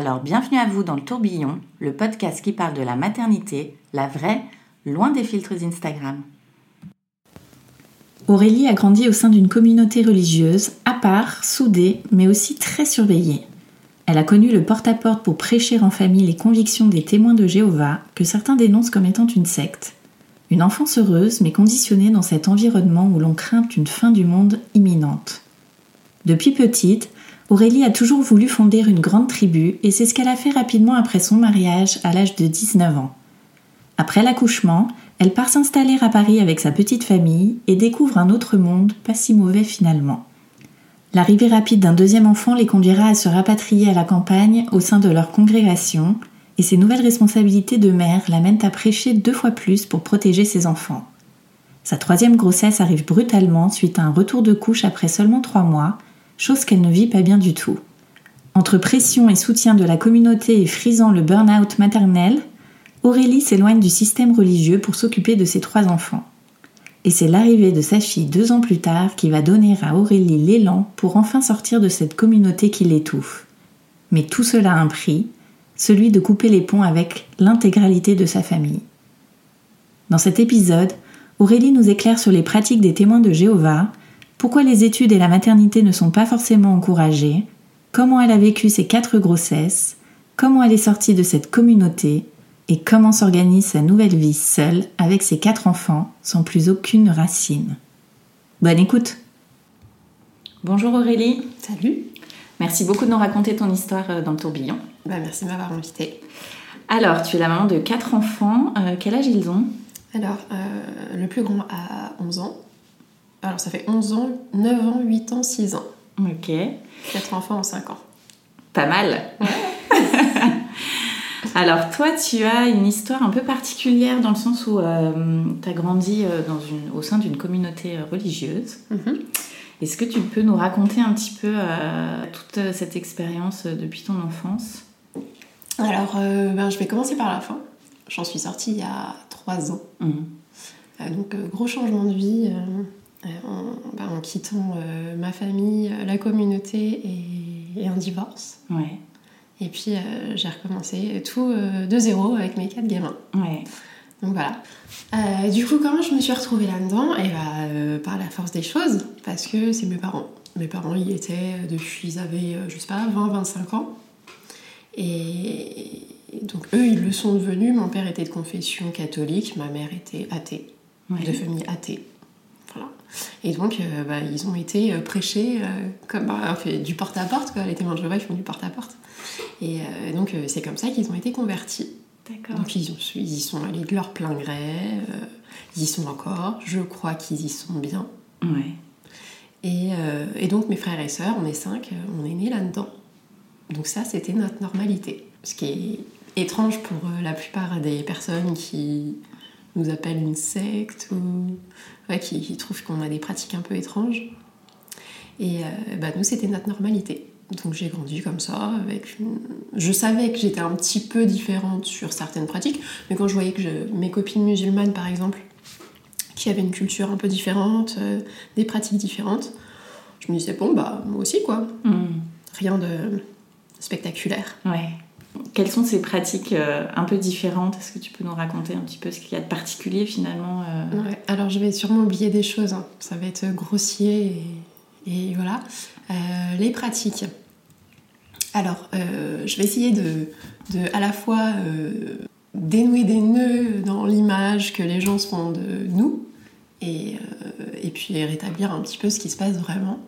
Alors bienvenue à vous dans le tourbillon, le podcast qui parle de la maternité, la vraie, loin des filtres Instagram. Aurélie a grandi au sein d'une communauté religieuse, à part, soudée, mais aussi très surveillée. Elle a connu le porte-à-porte pour prêcher en famille les convictions des témoins de Jéhovah, que certains dénoncent comme étant une secte. Une enfance heureuse, mais conditionnée dans cet environnement où l'on craint une fin du monde imminente. Depuis petite, Aurélie a toujours voulu fonder une grande tribu et c'est ce qu'elle a fait rapidement après son mariage à l'âge de 19 ans. Après l'accouchement, elle part s'installer à Paris avec sa petite famille et découvre un autre monde pas si mauvais finalement. L'arrivée rapide d'un deuxième enfant les conduira à se rapatrier à la campagne au sein de leur congrégation et ses nouvelles responsabilités de mère l'amènent à prêcher deux fois plus pour protéger ses enfants. Sa troisième grossesse arrive brutalement suite à un retour de couche après seulement trois mois, chose qu'elle ne vit pas bien du tout. Entre pression et soutien de la communauté et frisant le burn-out maternel, Aurélie s'éloigne du système religieux pour s'occuper de ses trois enfants. Et c'est l'arrivée de sa fille deux ans plus tard qui va donner à Aurélie l'élan pour enfin sortir de cette communauté qui l'étouffe. Mais tout cela a un prix, celui de couper les ponts avec l'intégralité de sa famille. Dans cet épisode, Aurélie nous éclaire sur les pratiques des témoins de Jéhovah, pourquoi les études et la maternité ne sont pas forcément encouragées, comment elle a vécu ses quatre grossesses, comment elle est sortie de cette communauté? Et comment s'organise sa nouvelle vie seule avec ses quatre enfants sans plus aucune racine? Bonne écoute Bonjour Aurélie Salut Merci beaucoup de nous raconter ton histoire euh, dans le tourbillon. bah, Merci de m'avoir invitée. Alors, tu es la maman de quatre enfants. Euh, quel âge ils ont? Alors, euh, le plus grand a 11 ans. Alors, ça fait 11 ans, 9 ans, 8 ans, 6 ans. Ok. Quatre enfants en 5 ans. Pas mal. Alors, toi, tu as une histoire un peu particulière dans le sens où tu as grandi euh, dans une, au sein d'une communauté euh, religieuse. Mhm. Est-ce que tu peux nous raconter un petit peu euh, toute euh, cette expérience euh, depuis ton enfance? Alors, euh, ben, je vais commencer par la fin. J'en suis sortie il y a 3 ans. Mhm. Euh, donc, euh, gros changement de vie euh, euh, en, ben, en quittant euh, ma famille, euh, la communauté et, et un divorce. Ouais. Et puis, euh, j'ai recommencé tout euh, de zéro avec mes quatre gamins. Ouais. Donc voilà. Euh, du coup, comment je me suis retrouvée là-dedans? Et bah, euh, par la force des choses, parce que c'est mes parents. Mes parents y étaient depuis, ils avaient, euh, je sais pas, 20-25 ans. Et donc eux, ils le sont devenus. Mon père était de confession catholique, ma mère était athée, Ouais. de famille athée. Et donc, euh, bah, ils ont été euh, prêchés euh, comme bah, du porte-à-porte, quoi. Les témoins de Jéhovah, ils font du porte-à-porte. Et donc, c'est comme ça qu'ils ont été convertis. Donc ils, ont- ils y sont allés de leur plein gré, ils y sont encore, je crois qu'ils y sont bien. Ouais. Et, et donc mes frères et sœurs, on est cinq, on est nés là-dedans. Donc ça, c'était notre normalité. Ce qui est étrange pour la plupart des personnes qui nous appellent une secte ou ouais, qui, qui trouvent qu'on a des pratiques un peu étranges. Et euh, bah, nous, c'était notre normalité. Donc j'ai grandi comme ça, avec une... Je savais que j'étais un petit peu différente sur certaines pratiques, mais quand je voyais que je- mes copines musulmanes, par exemple, qui avaient une culture un peu différente, euh, des pratiques différentes, je me disais, bon, bah, moi aussi, quoi. Mhm. Rien de spectaculaire. Ouais. Quelles sont ces pratiques euh, un peu différentes? Est-ce que tu peux nous raconter un petit peu ce qu'il y a de particulier finalement euh, alors je vais sûrement oublier des choses, hein. ça va être grossier et, voilà. Euh, les pratiques. Alors, je vais essayer de, à la fois dénouer des nœuds dans l'image que les gens se font de nous et, et puis rétablir un petit peu ce qui se passe vraiment.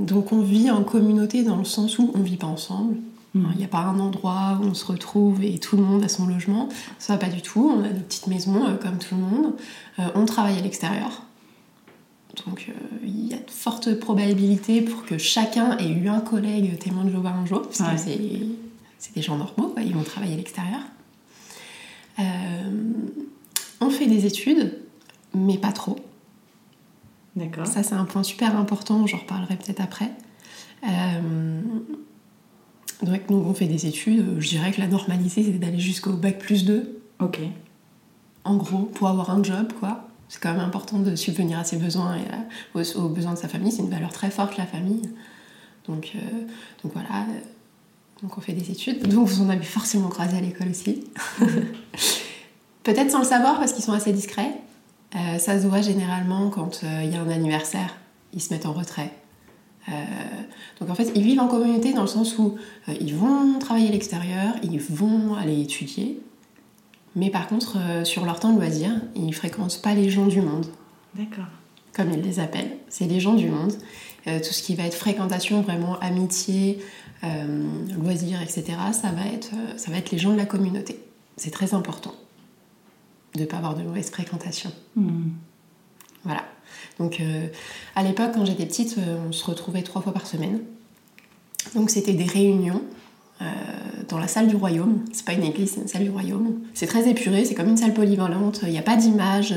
Donc, on vit en communauté dans le sens où on vit pas ensemble. Il n'y a pas un endroit où on se retrouve et tout le monde a son logement. Ça va pas du tout. On a nos petites maisons euh, comme tout le monde. Euh, on travaille à l'extérieur. Donc euh, il y a de fortes probabilités pour que chacun ait eu un collègue témoin de Jéhovah un jour, parce Ouais. que c'est, des gens normaux, quoi, ils vont travailler à l'extérieur. On fait des études, mais pas trop. D'accord. Ça, c'est un point super important, j'en reparlerai peut-être après. Euh, donc, donc, on fait des études, je dirais que la normalité, c'est d'aller jusqu'au bac plus 2, Ok. en gros, pour avoir un job, quoi. C'est quand même important de subvenir à ses besoins et aux, aux besoins de sa famille. C'est une valeur très forte, la famille. Donc, euh, donc voilà. Donc on fait des études. Donc vous en avez forcément croisé à l'école aussi. Peut-être sans le savoir parce qu'ils sont assez discrets. Euh, ça se voit généralement quand euh, il y a un anniversaire. Ils se mettent en retrait. Euh, donc en fait, ils vivent en communauté dans le sens où euh, ils vont travailler à l'extérieur, ils vont aller étudier, mais par contre, euh, sur leur temps de loisir, ils fréquentent pas les gens du monde, D'accord. comme ils les appellent. C'est les gens du monde. Tout ce qui va être fréquentation, vraiment amitié, loisirs, etc., ça va, être, ça va être les gens de la communauté. C'est très important de ne pas avoir de mauvaise fréquentation. Hmm. Voilà. Donc, euh, à l'époque, quand j'étais petite, euh, on se retrouvait trois fois par semaine. Donc, c'était des réunions euh, dans la salle du royaume. C'est pas une église, c'est une salle du royaume. C'est très épuré, c'est comme une salle polyvalente. Il n'y a pas d'image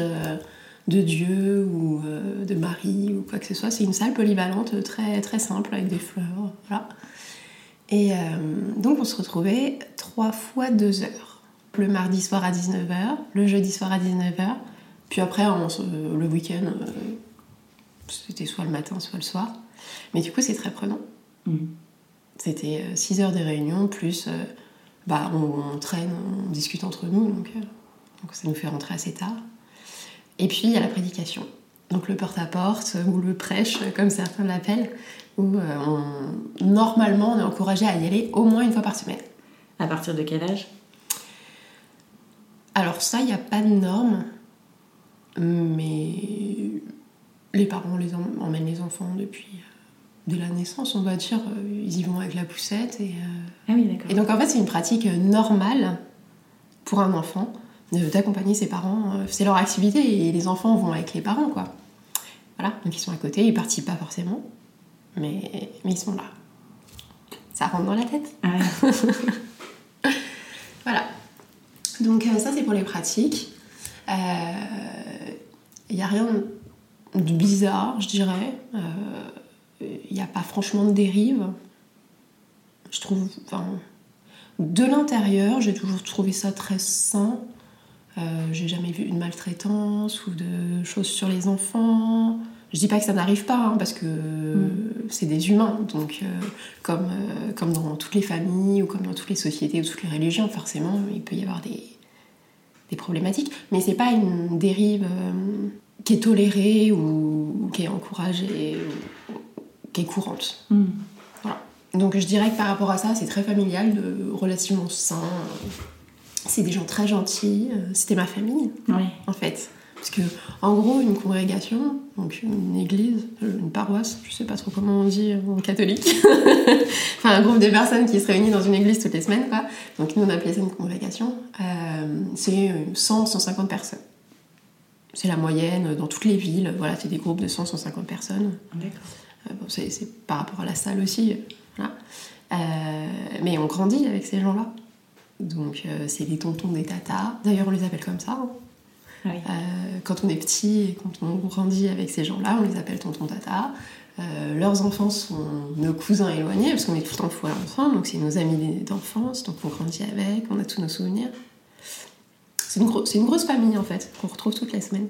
de Dieu ou de Marie ou quoi que ce soit. C'est une salle polyvalente très, très simple avec des fleurs. Et donc, on se retrouvait trois fois deux heures. Le mardi soir à 19h, le jeudi soir à 19h, puis après, le week-end, c'était soit le matin, soit le soir. Mais du coup, c'est très prenant. Mhm. C'était 6 heures des réunions, plus euh, bah, on, on traîne, on discute entre nous, donc, euh, donc ça nous fait rentrer assez tard. Et puis, il y a la prédication. Donc le porte-à-porte, ou le prêche, comme certains l'appellent, où euh, on- normalement, on est encouragé à y aller au moins une fois par semaine. À partir de quel âge? Alors ça, il n'y a pas de norme, mais les parents les emmènent les enfants depuis euh, dès la naissance, on va dire. euh, Ils y vont avec la poussette. Et, euh, Ah oui, d'accord. et donc en fait, c'est une pratique normale pour un enfant de- d'accompagner ses parents. C'est leur activité et les enfants vont avec les parents, quoi. Voilà, donc ils sont à côté, ils participent pas forcément, mais, mais ils sont là. Ça rentre dans la tête. Ah ouais. Voilà. Donc ça c'est pour les pratiques. Il n'y a rien de bizarre, je dirais. Il n'y a pas franchement de dérive. Je trouve... Enfin, de l'intérieur, j'ai toujours trouvé ça très sain. Euh, j'ai jamais vu une maltraitance ou de choses sur les enfants. Je dis pas que ça n'arrive pas, hein, parce que c'est des humains. Donc, euh, comme, euh, comme dans toutes les familles ou comme dans toutes les sociétés ou toutes les religions, forcément, il peut y avoir des, des problématiques. Mais c'est pas une dérive euh, qui est tolérée ou, qui est encouragée ou, ou qui est courante. Hmm. Voilà. Donc je dirais que par rapport à ça, c'est très familial, de, relativement sain. C'est des gens très gentils. euh, C'était ma famille, Oui. en fait. Parce que, en gros, une congrégation, donc une église, euh, une paroisse, je sais pas trop comment on dit en catholique, enfin un groupe de personnes qui se réunissent dans une église toutes les semaines, quoi. Donc nous on appelait ça une congrégation. Euh, c'est 100-150 personnes. C'est la moyenne dans toutes les villes. Voilà, c'est des groupes de 100-150 personnes. D'accord. Euh, bon, c'est, par rapport à la salle aussi. voilà. Euh, mais on grandit avec ces gens-là. Donc euh, c'est les tontons des tatas. D'ailleurs, on les appelle comme ça. hein. Oui. Quand on est petit et quand on grandit avec ces gens-là, on les appelle tonton tata. Euh, leurs enfants sont nos cousins éloignés parce qu'on est tout le temps fois ensemble, donc c'est nos amis d'enfance, donc on grandit avec, on a tous nos souvenirs. C'est une, gro- c'est une grosse famille en fait, qu'on retrouve toutes les semaines.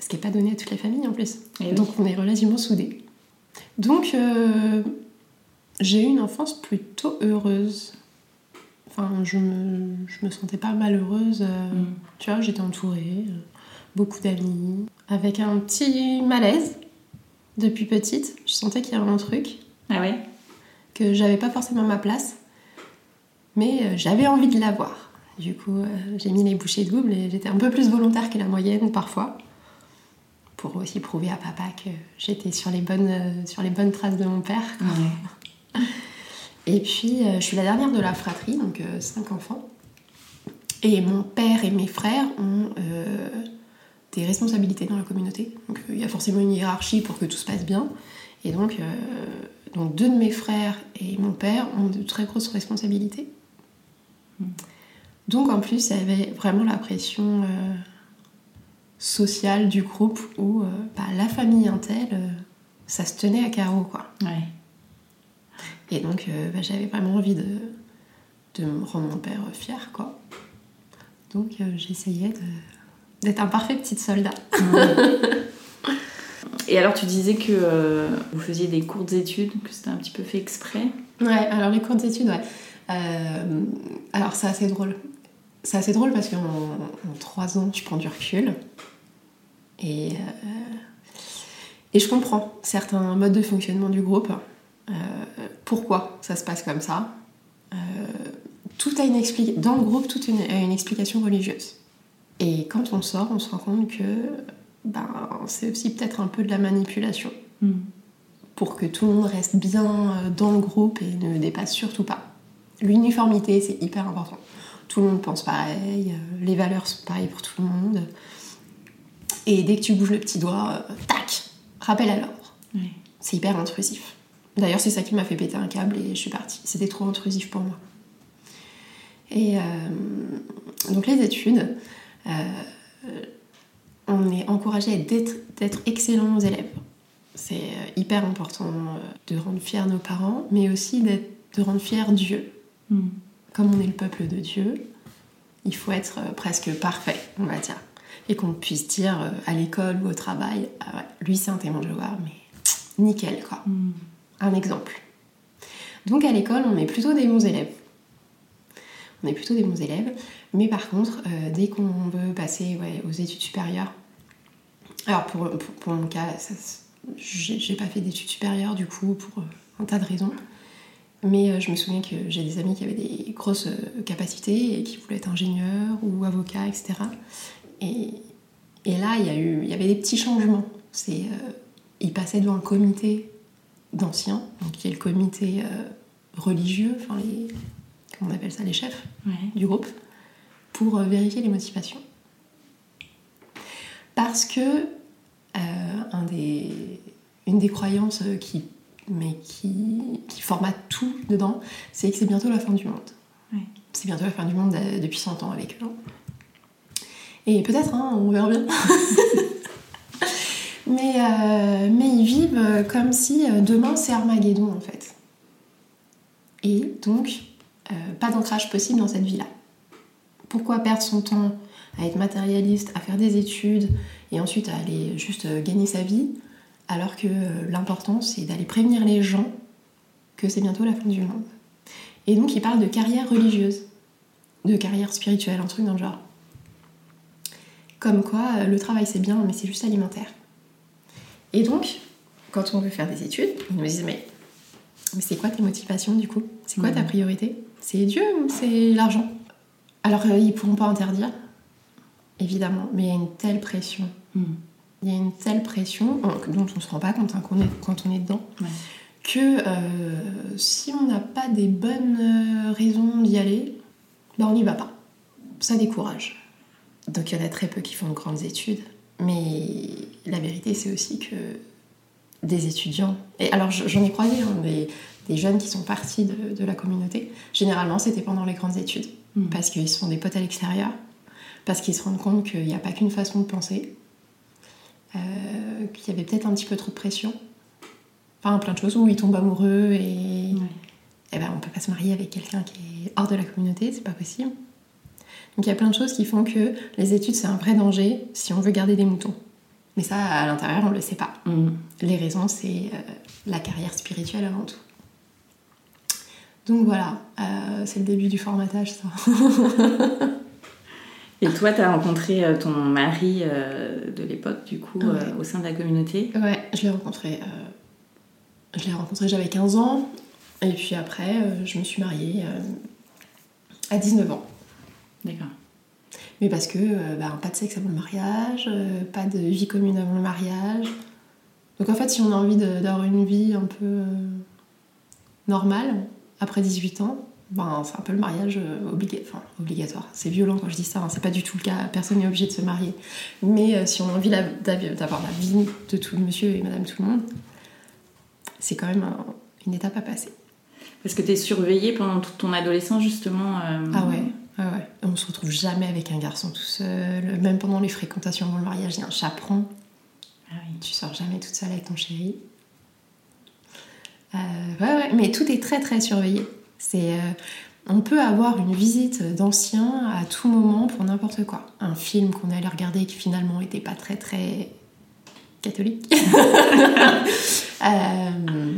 Ce qui n'est pas donné à toutes les familles en plus. Eh oui. Donc on est relativement soudés. Donc euh, j'ai eu une enfance plutôt heureuse. Enfin, je me, je me sentais pas malheureuse. euh, Mm. Tu vois, j'étais entourée, euh, beaucoup d'amis, avec un petit malaise depuis petite. Je sentais qu'il y avait un truc, Ah ouais? que j'avais pas forcément ma place, mais j'avais envie de l'avoir. Du coup, euh, j'ai mis les bouchées doubles et j'étais un peu plus volontaire que la moyenne parfois, pour aussi prouver à papa que j'étais sur, les bonnes, euh, sur les bonnes traces de mon père. quoi. Et puis, euh, je suis la dernière de la fratrie, donc cinq enfants. Et mon père et mes frères ont euh, des responsabilités dans la communauté. Donc, il y a forcément une hiérarchie pour que tout se passe bien. Et donc, euh, donc deux de mes frères et mon père ont de très grosses responsabilités. Donc, en plus, il y avait vraiment la pression euh, sociale du groupe où euh, bah, la famille Intel, euh, ça se tenait à carreau, quoi. Ouais. Et donc, bah, j'avais vraiment envie de, de me rendre mon père fier, quoi. Donc, j'essayais d'être un parfait petit soldat. Et alors, tu disais que vous faisiez des courtes études, que c'était un petit peu fait exprès? Ouais, alors les courtes études, ouais. Euh, alors, c'est assez drôle. C'est assez drôle parce qu'en en trois ans, je prends du recul. Et, euh, et je comprends certains modes de fonctionnement du groupe. Euh, pourquoi ça se passe comme ça? Euh, tout a une. Dans le groupe, tout a une explication religieuse. Et quand on sort, on se rend compte que ben, c'est aussi peut-être un peu de la manipulation pour que tout le monde reste bien dans le groupe et ne dépasse surtout pas. L'uniformité, c'est hyper important. Tout le monde pense pareil, euh, les valeurs sont pareilles pour tout le monde. Et dès que tu bouges le petit doigt, euh, tac, rappel à l'ordre. C'est hyper intrusif. D'ailleurs, c'est ça qui m'a fait péter un câble et je suis partie. C'était trop intrusif pour moi. Et euh, donc les études, euh, on est encouragé d'être excellents aux élèves. C'est hyper important de rendre fiers nos parents, mais aussi de rendre fiers Dieu. Mm. Comme on est le peuple de Dieu, il faut être euh, presque parfait, on va dire. Et qu'on puisse dire euh, à l'école ou au travail, ah ouais, lui c'est un témoin de Jéhovah, mais nickel quoi. Mm. Un exemple. Donc à l'école, on est plutôt des bons élèves. On est plutôt des bons élèves, mais par contre, euh, dès qu'on veut passer ouais, aux études supérieures, alors pour, pour, pour mon cas, j'ai pas fait d'études supérieures du coup pour un tas de raisons. Mais euh, je me souviens que j'ai des amis qui avaient des grosses euh, capacités et qui voulaient être ingénieurs ou avocats, etc. Et, et là, il y, a eu, il y avait des petits changements. C'est, euh, ils passaient devant un comité d'anciens, donc qui est le comité euh, religieux, enfin les, comment on appelle ça, les chefs Ouais. du groupe, pour euh, vérifier les motivations. Parce que un des, une des croyances qui, mais qui, qui formate tout dedans, c'est que c'est bientôt la fin du monde. Ouais. C'est bientôt la fin du monde euh, depuis 100 ans avec eux. Et peut-être, hein, on verra bien. mais, euh, mais ils vivent comme si euh, demain c'est Armageddon en fait. Et donc, euh, pas d'ancrage possible dans cette vie-là. Pourquoi perdre son temps à être matérialiste, à faire des études et ensuite à aller juste gagner sa vie, alors que euh, l'important c'est d'aller prévenir les gens que c'est bientôt la fin du monde. Et donc il parle de carrière religieuse, de carrière spirituelle, un truc dans le genre. Comme quoi euh, le travail c'est bien, mais c'est juste alimentaire. Et donc, quand on veut faire des études, ils nous disent mais, mais c'est quoi tes motivations du coup? C'est quoi ta priorité? C'est Dieu ou c'est l'argent? Alors euh, ils pourront pas interdire, évidemment, mais il y a une telle pression. Mm. Il y a une telle pression dont on ne se rend pas compte hein, est- quand on est dedans Ouais. que euh, si on n'a pas des bonnes euh, raisons d'y aller, ben on n'y va pas. Ça décourage. Donc il y en a très peu qui font de grandes études. Mais la vérité, c'est aussi que des étudiants. Et alors je- j'en ai croisé hein, des, des jeunes qui sont partis de, de la communauté. Généralement, c'était pendant les grandes études. Mm. Parce qu'ils se font des potes à l'extérieur. Parce qu'ils se rendent compte qu'il n'y a pas qu'une façon de penser. Euh, qu'il y avait peut-être un petit peu trop de pression. Enfin, plein de choses où ils tombent amoureux et, Ouais. eh ben, on peut pas se marier avec quelqu'un qui est hors de la communauté, c'est pas possible. Donc il y a plein de choses qui font que les études c'est un vrai danger si on veut garder des moutons. Mais ça, à l'intérieur, on le sait pas. Mm. Les raisons, c'est euh, la carrière spirituelle avant tout. Donc voilà, euh, c'est le début du formatage, ça. Et toi, tu as rencontré euh, ton mari euh, de l'époque, du coup, euh, au sein de la communauté? Ouais, je l'ai rencontré. euh, je l'ai rencontré, j'avais 15 ans. Et puis après, je me suis mariée à 19 ans. D'accord. Mais parce que bah, pas de sexe avant le mariage, pas de vie commune avant le mariage. Donc en fait, si on a envie d'avoir une vie un peu normale après 18 ans, ben, c'est un peu le mariage euh, obliga- enfin, obligatoire. C'est violent quand je dis ça, hein, c'est pas du tout le cas, personne n'est obligé de se marier. Mais euh, si on a envie d'avoir la vie de tout monsieur et madame tout le monde, c'est quand même un- une étape à passer. Parce que tu es surveillée pendant toute ton adolescence, justement. euh, Ah ouais, ah ouais. On se retrouve jamais avec un garçon tout seul. Même pendant les fréquentations avant le mariage, il y a un chaperon. Ah oui. Tu sors jamais toute seule avec ton chéri. Euh, ouais, ouais, mais tout est très très surveillé. C'est, euh, on peut avoir une visite d'anciens à tout moment pour n'importe quoi. Un film qu'on allait regarder qui finalement était pas très très catholique. Euh,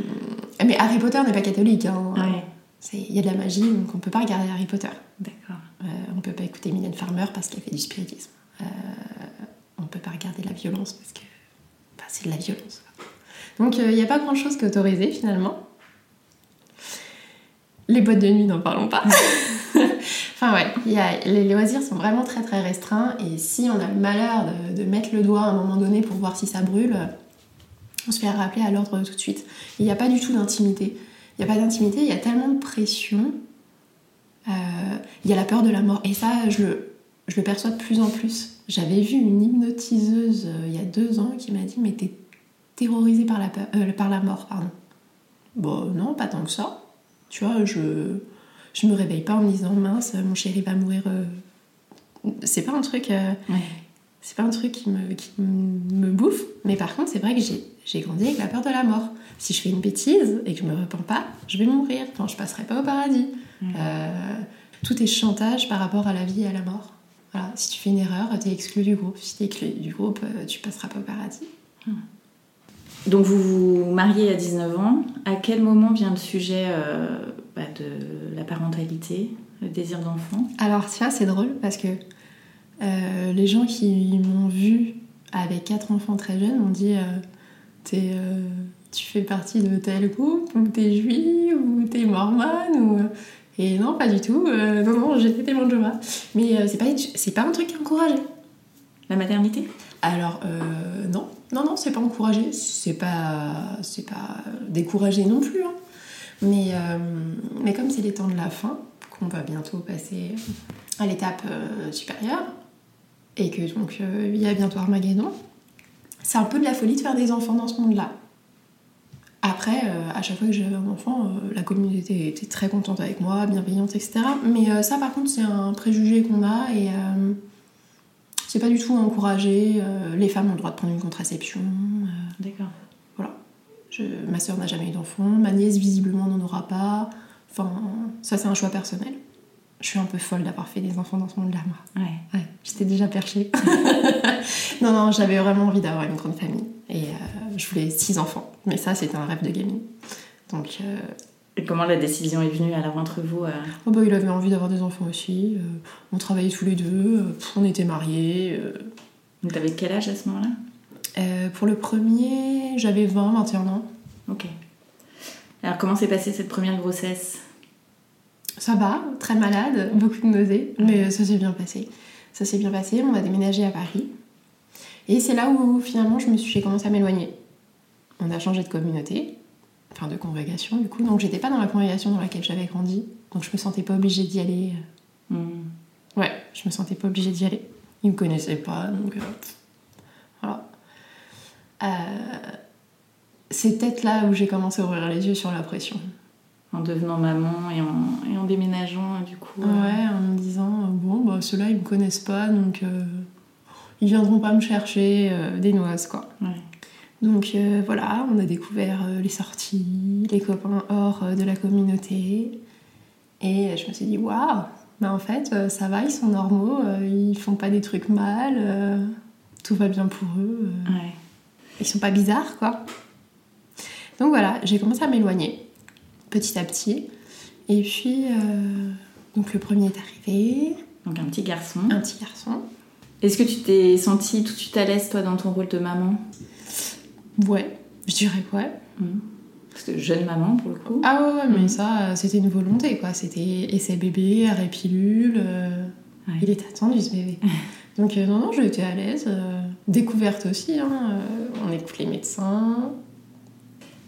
mais Harry Potter n'est pas catholique. Hein. Ouais, Il y a de la magie, donc on peut pas regarder Harry Potter. d'accord. Euh, on peut pas écouter Mylène Farmer parce qu'elle fait du spiritisme. Euh, on peut pas regarder la violence parce que bah, c'est de la violence. Donc il n'y a pas grand chose qui est autorisé finalement. Les boîtes de nuit, n'en parlons pas. enfin ouais, il y a- les loisirs sont vraiment très très restreints et si on a le malheur de, de mettre le doigt à un moment donné pour voir si ça brûle, on se fait rappeler à l'ordre tout de suite. Il n'y a pas du tout d'intimité. Il n'y a pas d'intimité, il y a tellement de pression. Euh, Il y a la peur de la mort. Et ça, je le, je le perçois de plus en plus. J'avais vu une hypnotiseuse euh, il y a deux ans qui m'a dit Mais t'es terrorisée par la, peur- euh, par la mort, pardon. Bon, non, pas tant que ça. Tu vois, je, je me réveille pas en me disant Mince, mon chéri va mourir. euh. C'est pas un truc. euh, Ouais. c'est pas un truc qui me, qui me bouffe, mais par contre, c'est vrai que j'ai, grandi avec la peur de la mort. Si je fais une bêtise et que je me repens pas, je vais mourir. Enfin, je passerai pas au paradis. Euh, tout est chantage par rapport à la vie et à la mort. Voilà. Si tu fais une erreur, tu es exclu du groupe. Si tu es exclu du groupe, tu passeras pas au paradis. Donc vous vous mariez à 19 ans. À quel moment vient le sujet euh, bah, de la parentalité, le désir d'enfant? Alors, ça, c'est drôle parce que euh, les gens qui m'ont vu avec quatre enfants très jeunes m'ont dit euh, Tu fais partie de tel groupe, ou t'es juif, ou t'es mormone, ou. Et non, pas du tout. Non, non, j'étais témoin de Jéhovah. Mais c'est pas, c'est pas un truc encouragé. La maternité? Alors, euh, non, non, non, c'est pas encouragé. C'est pas, pas découragé non plus. hein. Mais, euh, mais comme c'est les temps de la fin, qu'on va bientôt passer à l'étape euh, supérieure, et que donc il y a bientôt Armageddon, c'est un peu de la folie de faire des enfants dans ce monde-là. Après, à chaque fois que j'avais un enfant, la communauté était très contente avec moi, bienveillante, etc. Mais ça, par contre, c'est un préjugé qu'on a et c'est pas du tout encouragé. Euh, les femmes ont le droit de prendre une contraception. euh, D'accord. voilà. Je- ma soeur n'a jamais eu d'enfant, ma nièce visiblement n'en aura pas. Enfin, ça c'est un choix personnel. Je suis un peu folle d'avoir fait des enfants dans ce monde-là, moi. Ouais. Ouais, j'étais déjà perchée. non, non, j'avais vraiment envie d'avoir une grande famille. Et euh, je voulais six enfants. Mais ça, c'était un rêve de gamine. Donc, Et comment la décision est venue alors entre vous euh, oh bah, il avait envie d'avoir des enfants aussi. Euh, on travaillait tous les deux. euh, on était mariés. Donc t'avais quel âge à ce moment-là? Pour le premier, j'avais 20, 21 ans. Ok. Alors comment s'est passée cette première grossesse? Ça va, très malade, beaucoup de nausées, mais ça s'est bien passé. Ça s'est bien passé, on a déménagé à Paris. Et c'est là où finalement je me suis, j'ai commencé à m'éloigner. On a changé de communauté, enfin de congrégation du coup, donc j'étais pas dans la congrégation dans laquelle j'avais grandi, donc je me sentais pas obligée d'y aller. Hmm. Ouais, je me sentais pas obligée d'y aller. Ils me connaissaient pas, donc euh, voilà. Euh, c'est peut-être là où j'ai commencé à ouvrir les yeux sur la pression. En devenant maman et en, et en déménageant du coup. euh, Ouais, en me disant, euh, bon, bah, ceux-là, ils me connaissent pas, donc euh, ils viendront pas me chercher euh, des noises, quoi. ouais. Donc euh, voilà, on a découvert euh, les sorties, les copains hors euh, de la communauté. Et je me suis dit, waouh, bah en fait, ça va, ils sont normaux, ils font pas des trucs mal, tout va bien pour eux, Ouais. ils sont pas bizarres, quoi. Donc voilà, j'ai commencé à m'éloigner, petit à petit. Et puis, euh, donc le premier est arrivé, Donc un petit garçon. un petit garçon. Est-ce que tu t'es sentie tout de suite à l'aise toi dans ton rôle de maman? Ouais, je dirais ouais. Mhm. Parce que jeune maman pour le coup. Ah ouais, ouais mais Mm. ça, c'était une volonté quoi. C'était essai bébé, arrêt pilule. euh, Ouais. Il était attendu ce bébé. Donc euh, non, non, j'étais à l'aise. euh, découverte aussi, hein, euh, on écoute les médecins.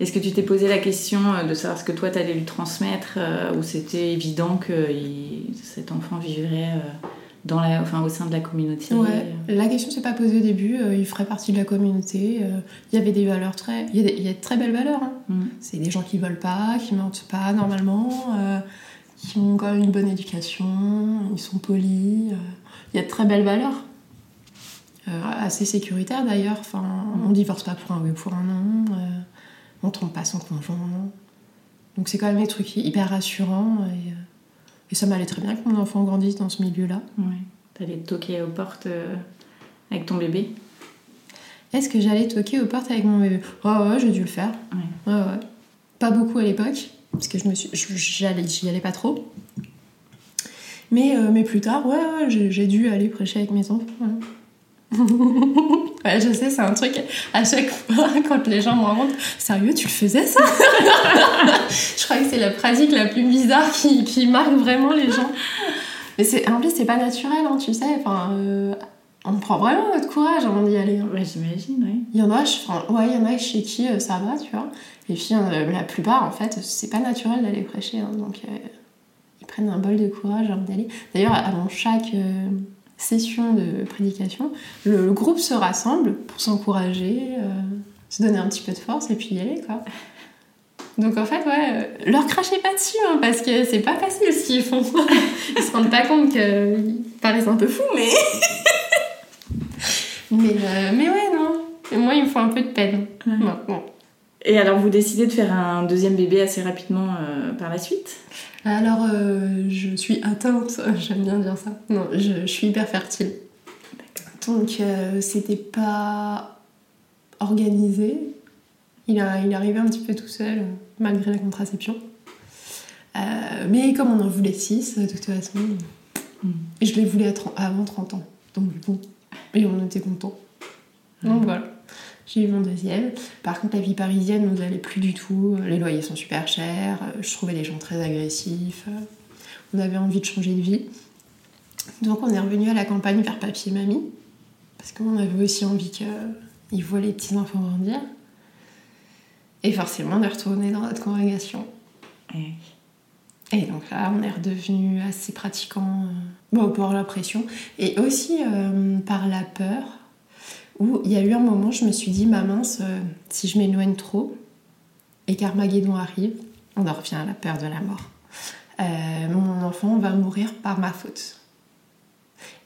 Est-ce que tu t'es posé la question de savoir ce que toi t'allais lui transmettre ou c'était évident que il- cet enfant vivrait dans la, enfin, au sein de la communauté Ouais. La question s'est pas posée au début, euh, il ferait partie de la communauté. euh, Il y avait des valeurs très. Il y a, des- il y a de très belles valeurs. hein. Mm. C'est des gens qui volent pas, qui mentent pas normalement, euh, qui ont quand même une bonne éducation, ils sont polis. euh, Il y a de très belles valeurs. Assez sécuritaires d'ailleurs. Enfin, on divorce pas pour un oui ou pour un non. on trompe pas son conjoint. Donc c'est quand même des trucs hyper rassurants. Et, et ça m'allait très bien que mon enfant grandisse dans ce milieu-là. Ouais. T'allais toquer aux portes euh, avec ton bébé? Est-ce que j'allais toquer aux portes avec mon bébé? Oh ouais, j'ai dû le faire. Ouais. Ouais, ouais. Pas beaucoup à l'époque, parce que je me suis, je- j'allais, j'y allais pas trop. Mais, euh, mais plus tard, ouais, ouais, j'ai, j'ai dû aller prêcher avec mes enfants. Ouais. Ouais, je sais, c'est un truc à chaque fois quand les gens me rencontrent. Sérieux, tu le faisais ça? Je crois que c'est la pratique la plus bizarre qui, qui marque vraiment les gens. Mais c'est, en plus, c'est pas naturel, hein, tu sais. Enfin, euh, on prend vraiment notre courage avant d'y aller. hein. Ouais, j'imagine, oui. Il y en a, je- enfin, ouais, il y en a chez qui euh, ça va, tu vois. Les filles, euh, la plupart, en fait, c'est pas naturel d'aller prêcher. hein, donc, euh, ils prennent un bol de courage avant d'aller. D'ailleurs, avant chaque session de prédication, le, le groupe se rassemble pour s'encourager, euh, se donner un petit peu de force et puis y aller, quoi. Donc en fait, ouais, euh, leur crachez pas dessus, hein, parce que c'est pas facile ce qu'ils font. Ils se rendent pas compte qu'ils paraissent un peu fous, mais... mais, euh, mais ouais, non. Et moi, il me faut un peu de peine Ouais. maintenant. Et alors vous décidez de faire un deuxième bébé assez rapidement euh, par la suite? Alors, euh, je suis atteinte, j'aime bien dire ça. Non, je, je suis hyper fertile. Donc, euh, c'était pas organisé. Il, a, il est arrivé un petit peu tout seul, malgré la contraception. Euh, mais comme on en voulait 6, de toute façon, Mm. et je les voulais à 30 avant 30 ans. Donc, bon, et on était contents. Donc, voilà. J'ai eu mon deuxième. Par contre, la vie parisienne nous allait plus du tout. Les loyers sont super chers. euh, Je trouvais les gens très agressifs. euh, On avait envie de changer de vie. Donc, on est revenu à la campagne vers papy et mamie. Parce qu'on avait aussi envie qu'ils voient les petits-enfants grandir. Et forcément, on est retourné dans notre congrégation. Ouais. Et donc là, on est redevenu assez pratiquant euh, bon, par la pression et aussi euh, par la peur. Où il y a eu un moment, je me suis dit, ma mince, euh, si je m'éloigne trop et qu'Armageddon arrive, on en revient à la peur de la mort. Euh, mon enfant va mourir par ma faute.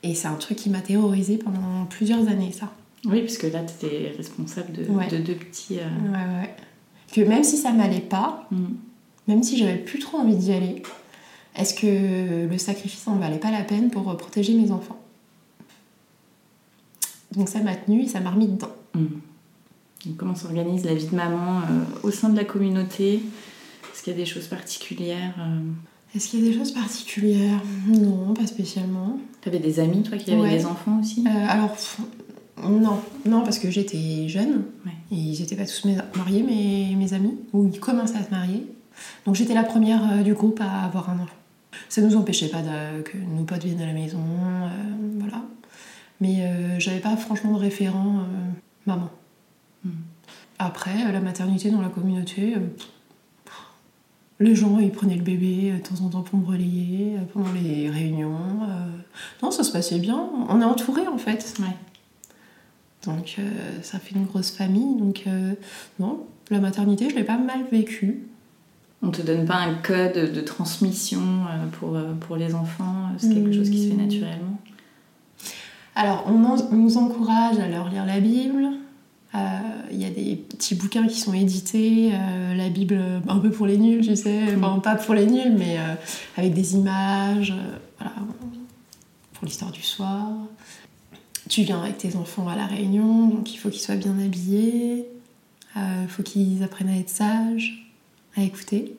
Et c'est un truc qui m'a terrorisée pendant plusieurs années, ça. Oui, puisque là tu étais responsable de, Ouais. de deux petits. euh, Ouais, ouais. Que même si ça m'allait pas, mm. même si j'avais plus trop envie d'y aller, est-ce que le sacrifice en valait pas la peine pour protéger mes enfants? Donc ça m'a tenu et ça m'a remis dedans. Mm. Donc, comment s'organise la vie de maman euh, au sein de la communauté? Est-ce qu'il y a des choses particulières euh? Est-ce qu'il y a des choses particulières? Non, pas spécialement. T'avais des amis, toi, qui avaient Ouais. des enfants aussi? Euh, alors, non, non, parce que j'étais jeune Ouais. et ils n'étaient pas tous mariés, mes, mes amis, ou ils commençaient à se marier. Donc j'étais la première euh, du groupe à avoir un enfant. Ça nous empêchait pas de- que nos potes viennent à la maison, euh, voilà. Mais euh, j'avais pas franchement de référent euh, maman. Hmm. Après, euh, la maternité dans la communauté, les gens ils prenaient le bébé de temps en temps pour me relayer pendant les réunions. Non, ça se passait bien. On est entouré en fait. Ouais. Donc euh, ça fait une grosse famille. Donc euh, non, la maternité, je l'ai pas mal vécue. On te donne pas un code de transmission pour, pour les enfants C'est quelque chose qui se fait Mm. naturellement Alors, on, en- on nous encourage à leur lire la Bible. Euh, Il y a des petits bouquins qui sont édités, euh, la Bible euh, un peu pour les nuls, tu sais, enfin pas pour les nuls, mais euh, avec des images, voilà, pour l'histoire du soir. Tu viens avec tes enfants à la réunion, donc il faut qu'ils soient bien habillés, il faut qu'ils apprennent à être sages, à écouter.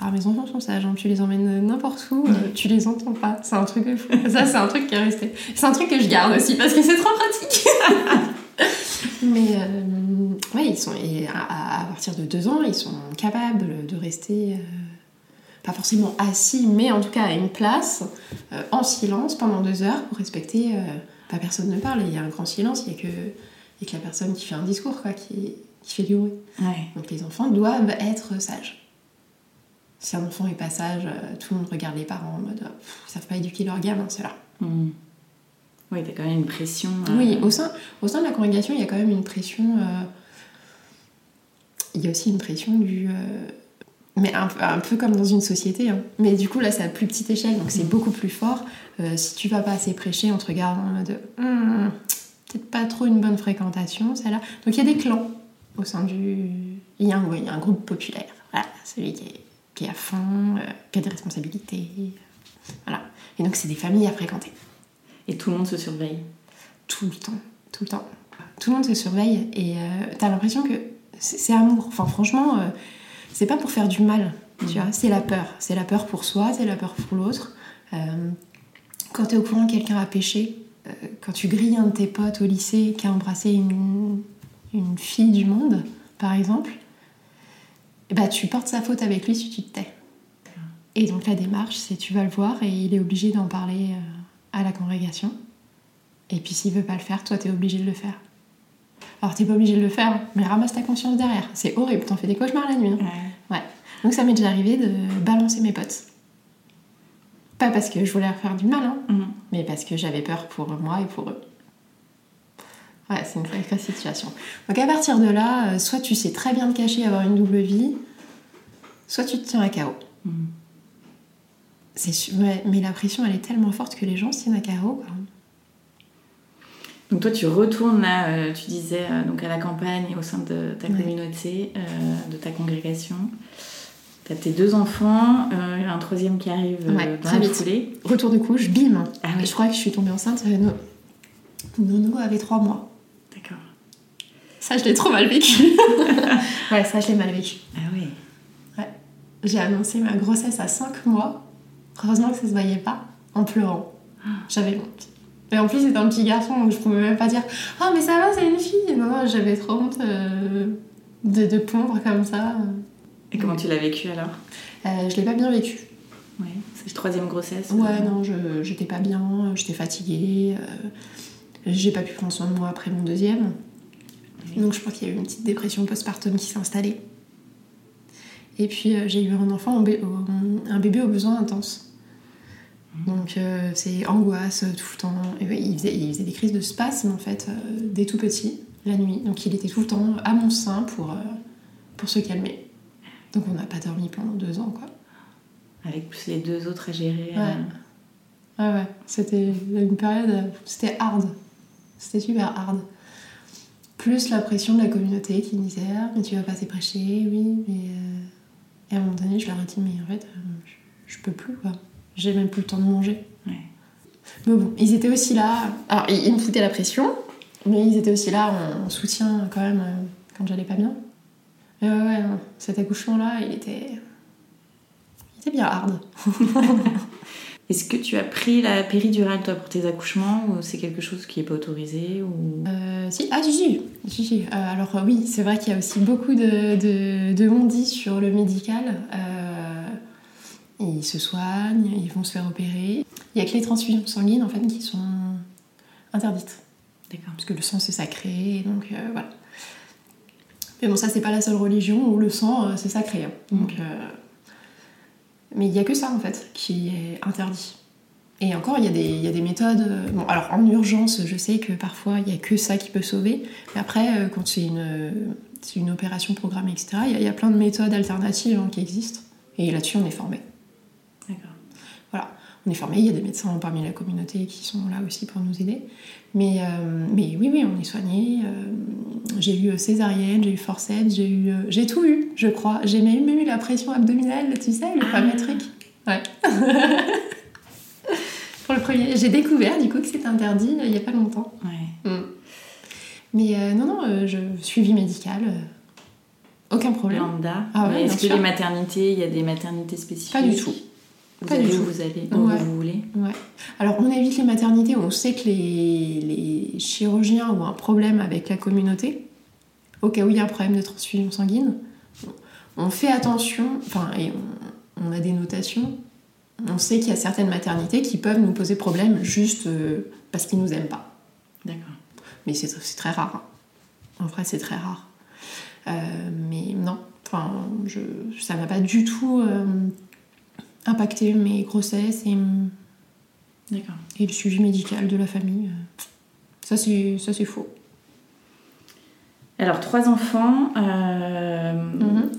Alors mes enfants sont sages, hein, tu les emmènes n'importe où, euh, tu les entends pas, c'est un truc de fou. Ça c'est un truc qui est resté. C'est un truc que je garde aussi parce que c'est trop pratique. Mais euh, ouais, ils sont, et à, à partir de deux ans, ils sont capables de rester, euh, pas forcément assis, mais en tout cas à une place, euh, en silence pendant deux heures pour respecter. pas personne ne parle, il y a un grand silence, il n'y a, que- la personne qui fait un discours, quoi, qui, qui fait du bruit. Ouais. Donc les enfants doivent être sages. Si un enfant est pas sage, euh, tout le monde regarde les parents en mode euh, ils savent pas éduquer leur gamin, ceux-là. Hmm. Oui, t'as quand même une pression. euh, Oui, au sein, au sein de la congrégation, il y a quand même une pression. euh, Il y a aussi une pression du. euh, Mais un, peu- un peu comme dans une société. hein. Mais du coup, là, c'est à plus petite échelle, donc c'est beaucoup plus fort. Si tu vas pas assez prêcher, on te regarde en mode. Hmm, Peut-être pas trop une bonne fréquentation, celle-là. Donc il y a des clans au sein du. Il y a un, il y a un groupe populaire. Voilà, celui qui est, qui à fond, euh, qui a des responsabilités. Voilà. Et donc, c'est des familles à fréquenter. Et tout le monde se surveille. Tout le temps, tout le temps. Tout le monde se surveille et euh, t'as l'impression que c'est amour. Enfin, franchement, euh, c'est pas pour faire du mal, tu vois. C'est la peur. C'est la peur pour soi, c'est la peur pour l'autre. Euh, quand t'es au courant que quelqu'un a péché, quand tu grilles un de tes potes au lycée qui a embrassé une fille du monde, par exemple, ben, tu portes sa faute avec lui si tu te tais. Et donc la démarche, c'est tu vas le voir et il est obligé d'en parler euh, à la congrégation. Et puis s'il veut pas le faire, toi t'es obligé de le faire. Alors t'es pas obligé de le faire, mais ramasse ta conscience derrière. C'est horrible, t'en fais des cauchemars la nuit. hein. Ouais. Ouais. Donc ça m'est déjà arrivé de balancer mes potes. Pas parce que je voulais leur faire du mal, hein, Mhm. mais parce que j'avais peur pour moi et pour eux. Ouais, c'est une sacrée situation. Donc à partir de là, euh, soit tu sais très bien te cacher et avoir une double vie, soit tu te tiens à KO. Mhm. C'est ouais, mais la pression elle est tellement forte que les gens se tiennent à KO. quoi. Donc toi, tu retournes là, euh, tu disais, euh, donc à la campagne et au sein de ta Ouais. communauté, euh, de ta congrégation. T'as tes deux enfants, un troisième qui arrive Ouais, dans très la foulée. Retour de couche, bim Ah oui. Je crois que je suis tombée enceinte. no- Nono avait trois mois. Ça, je l'ai trop mal vécu. ouais, ça, je l'ai mal vécu. Ah oui. J'ai annoncé ma grossesse à 5 mois. Heureusement que ça se voyait pas, en pleurant. J'avais honte. Et en plus, c'était un petit garçon, donc je pouvais même pas dire Ah, mais ça va, c'est une fille Non, non, j'avais trop honte euh, de, de pondre comme ça. Et comment tu l'as vécu alors? Euh, je l'ai pas bien vécu. Ouais. C'est la troisième grossesse Ouais, euh, non, je- j'étais pas bien, j'étais fatiguée. euh, j'ai pas pu prendre soin de moi après mon deuxième. Donc je crois qu'il y a eu une petite dépression postpartum qui s'est installée. Et puis euh, j'ai eu un enfant, un bébé aux besoins intenses. Donc euh, c'est angoisse euh, tout le temps. Et ouais, il, faisait, il faisait des crises de spasme en fait, euh, dès tout petit, la nuit. Donc il était tout le temps à mon sein pour, euh, pour se calmer. Donc on n'a pas dormi pendant deux ans quoi. Avec les deux autres à gérer. Ouais. euh, Ah ouais, c'était une période, euh, c'était hard. C'était super hard. Plus la pression de la communauté qui me disait Ah, mais tu vas pas assez prêcher, oui, mais. euh, Et à un moment donné, je leur ai dit Mais en fait, euh, je, je peux plus, quoi. J'ai même plus le temps de manger. Ouais. Mais bon, ils étaient aussi là. Alors, ils, ils me foutaient la pression, mais ils étaient aussi là en, en soutien quand même euh, quand j'allais pas bien. Et ouais, ouais, non, cet accouchement-là, il était. Il était bien hard. Est-ce que tu as pris la péridurale toi pour tes accouchements ou c'est quelque chose qui est pas autorisé ou? Euh, si, ah, si, si. Euh, alors, euh, oui, c'est vrai qu'il y a aussi beaucoup de, de, de sur le médical. Euh, ils se soignent, ils vont se faire opérer. Il y a que les transfusions sanguines, en fait, qui sont interdites. D'accord. Parce que le sang, c'est sacré, donc voilà. Mais bon, ça, c'est pas la seule religion où le sang, c'est sacré. hein. Donc, euh, Mais il y a que ça, en fait, qui est interdit. Et encore, il y, a des- y a des méthodes. euh, Bon, alors en urgence, je sais que parfois il y a que ça qui peut sauver. Mais après, euh, quand c'est une, une opération programmée, etc., il y, a- il y a plein de méthodes alternatives hein, qui existent. Et là-dessus, on est formé. On est formé. Il y a des médecins parmi la communauté qui sont là aussi pour nous aider. Mais, euh, mais oui, oui, on est soigné. euh, j'ai eu césarienne, j'ai eu forceps, j'ai eu, euh, j'ai tout eu, je crois. J'ai même eu la pression abdominale, tu sais, le fameux truc. Ouais. pour le premier, j'ai découvert du coup que c'était interdit euh, il y a pas longtemps. Ouais. Mm. Mais euh, non, non, euh, je suivi médical, euh, aucun problème. Lambda. Ah ouais, Est-ce que sûr. les maternités, il y a des maternités spécifiques Pas du tout. Vous Pas du où tout. vous allez, où Ouais. vous voulez. Ouais. Alors, on évite les maternités où on sait que les, les chirurgiens ont un problème avec la communauté, au cas où il y a un problème de transfusion sanguine. On fait attention, enfin, et on, on a des notations. On sait qu'il y a certaines maternités qui peuvent nous poser problème juste euh, parce qu'ils nous aiment pas. D'accord. Mais c'est très rare. hein. En vrai, c'est très rare. Euh, mais non, enfin, je, ça n'a pas du tout euh, impacté mes grossesses et, et le suivi médical de la famille. Ça, c'est ça, c'est faux. Alors, trois enfants. euh, Mhm.